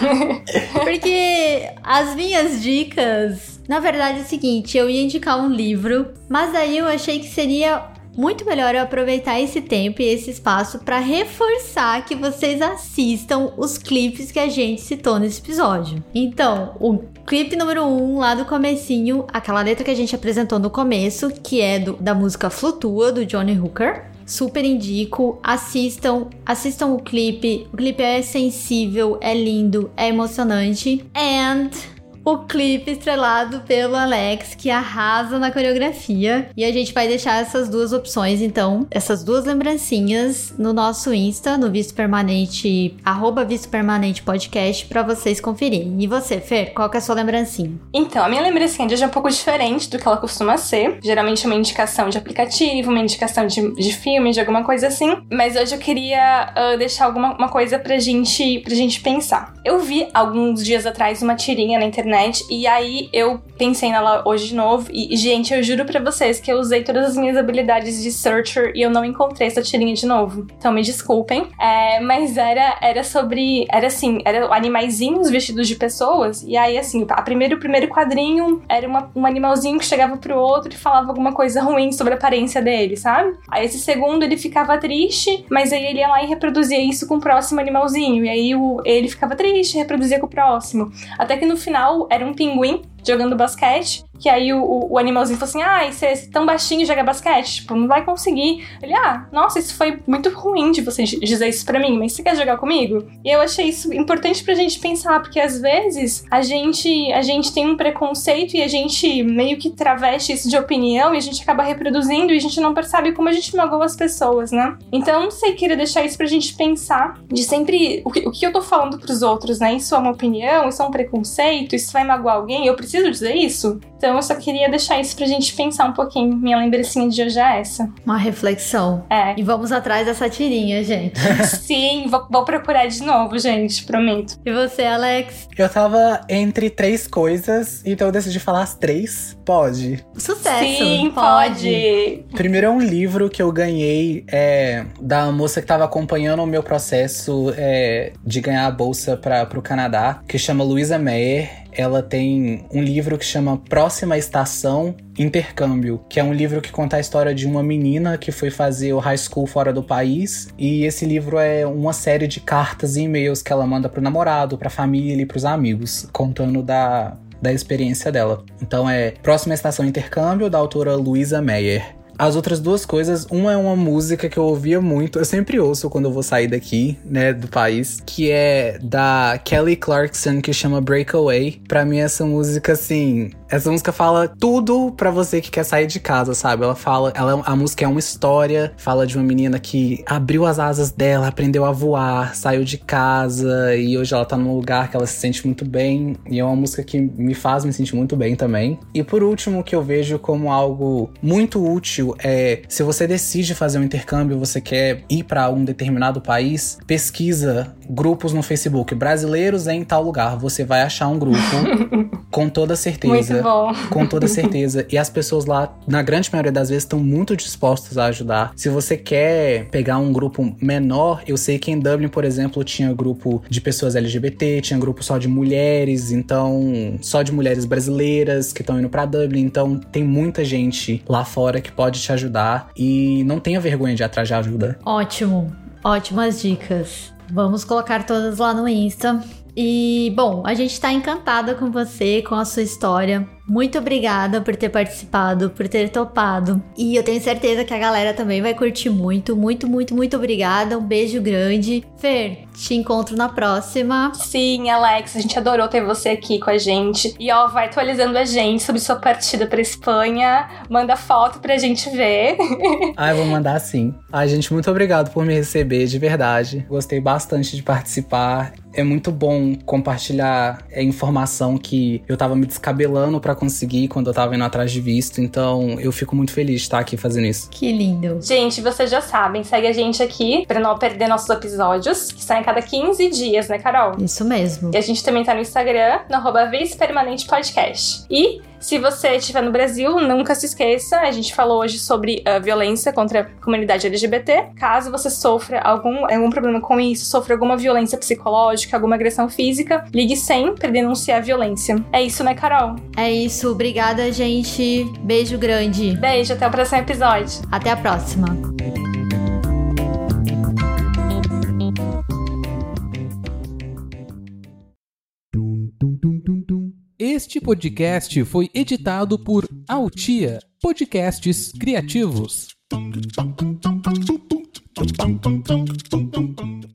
Porque as minhas dicas Na verdade é o seguinte, eu ia indicar um livro, mas aí eu achei que seria muito melhor eu aproveitar esse tempo e esse espaço para reforçar que vocês assistam os clipes que a gente citou nesse episódio. Então, o clipe número 1 um, lá do comecinho, aquela letra que a gente apresentou no começo, que é do, da música Flutua do Johnny Hooker. Super indico, assistam, assistam o clipe. O clipe é sensível, é lindo, é emocionante. And o clipe estrelado pelo Alex, que arrasa na coreografia. E a gente vai deixar essas duas opções, então, essas duas lembrancinhas no nosso Insta, no Visto Permanente, arroba Visto Permanente Podcast, pra vocês conferirem. E você, Fer, qual que é a sua lembrancinha? Então, a minha lembrancinha de hoje é um pouco diferente do que ela costuma ser. Geralmente é uma indicação de aplicativo, uma indicação de, de filme, de alguma coisa assim. Mas hoje eu queria uh, deixar alguma uma coisa pra gente, pra gente pensar. Eu vi alguns dias atrás uma tirinha na internet internet. E aí eu pensei nela hoje de novo. E, gente, eu juro pra vocês que eu usei todas as minhas habilidades de searcher e eu não encontrei essa tirinha de novo. Então me desculpem. É, mas era, era sobre. Era assim, era animaizinhos vestidos de pessoas. E aí, assim, a primeiro, o primeiro quadrinho era uma, um animalzinho que chegava pro outro e falava alguma coisa ruim sobre a aparência dele, sabe? Aí esse segundo ele ficava triste, mas aí ele ia lá e reproduzia isso com o próximo animalzinho. E aí o, ele ficava triste, reproduzia com o próximo. Até que no final era um pinguim jogando basquete que aí o, o, animalzinho falou assim: ah, você é tão baixinho joga basquete, tipo, não vai conseguir. Ele, ah, nossa, isso foi muito ruim de você dizer isso pra mim, mas você quer jogar comigo? E eu achei isso importante pra gente pensar, porque às vezes a gente, a gente tem um preconceito e a gente meio que traveste isso de opinião e a gente acaba reproduzindo e a gente não percebe como a gente magoa as pessoas, né? Então, não sei, queria deixar isso pra gente pensar de sempre o que, o que eu tô falando pros outros, né? Isso é uma opinião, isso é um preconceito, isso vai magoar alguém, eu preciso dizer isso? Então eu só queria deixar isso pra gente pensar um pouquinho. Minha lembrancinha de hoje é essa. Uma reflexão. É. E vamos atrás dessa tirinha, gente. Sim, vou, vou, procurar de novo, gente, prometo. E você, Alex? Eu tava entre três coisas, então eu decidi falar as três. Pode? Sucesso! Sim, pode! Primeiro é um livro que eu ganhei é, da moça que tava acompanhando o meu processo é, de ganhar a bolsa para pro Canadá, que chama Luisa Meyer ela tem um livro que chama Próxima Estação Intercâmbio, que é um livro que conta a história de uma menina que foi fazer o high school fora do país. E esse livro é uma série de cartas e e-mails que ela manda pro namorado, pra família e pros amigos, contando da, da experiência dela. Então é Próxima Estação Intercâmbio, da autora Louisa Meyer. As outras duas coisas, uma é uma música que eu ouvia muito, eu sempre ouço quando eu vou sair daqui, né, do país, que é da Kelly Clarkson, que chama Breakaway. Pra mim, essa música, assim, essa música fala tudo para você que quer sair de casa, sabe? Ela fala, ela, a música é uma história, fala de uma menina que abriu as asas dela, aprendeu a voar, saiu de casa e hoje ela tá num lugar que ela se sente muito bem. E é uma música que me faz me sentir muito bem também. E por último, que eu vejo como algo muito útil é se você decide fazer um intercâmbio, você quer ir para um determinado país, pesquisa grupos no Facebook brasileiros em tal lugar. Você vai achar um grupo com toda certeza. Muito bom. Com toda certeza. E as pessoas lá, na grande maioria das vezes, estão muito dispostas a ajudar. Se você quer pegar um grupo menor, eu sei que em Dublin, por exemplo, tinha grupo de pessoas LGBT, tinha grupo só de mulheres, então só de mulheres brasileiras que estão indo para Dublin. Então tem muita gente lá fora que pode te ajudar e não tenha vergonha de atrás de ajuda. Ótimo. Ótimas dicas. Vamos colocar todas lá no Insta. E, bom, a gente está encantada com você, com a sua história. Muito obrigada por ter participado, por ter topado. E eu tenho certeza que a galera também vai curtir muito. Muito, muito, muito obrigada. Um beijo grande. Fer, te encontro na próxima. Sim, Alex, a gente adorou ter você aqui com a gente. E ó, vai atualizando a gente sobre sua partida pra Espanha. Manda foto pra gente ver. ah, eu vou mandar sim. Ai, gente, muito obrigado por me receber, de verdade. Gostei bastante de participar. É muito bom compartilhar a informação que eu tava me descabelando para conseguir quando eu tava indo atrás de visto. Então eu fico muito feliz de estar aqui fazendo isso. Que lindo. Gente, vocês já sabem, segue a gente aqui para não perder nossos episódios, que saem a cada 15 dias, né, Carol? Isso mesmo. E a gente também tá no Instagram, no arroba Permanente Podcast. E Se você estiver no Brasil, nunca se esqueça, a gente falou hoje sobre a violência contra a comunidade LGBT. Caso você sofra algum, algum problema com isso, sofra alguma violência psicológica, alguma agressão física, ligue sempre para denunciar a violência. É isso, né, Carol? É isso. Obrigada, gente. Beijo grande. Beijo, até o próximo episódio. Até a próxima. Este podcast foi editado por Altia Podcasts Criativos.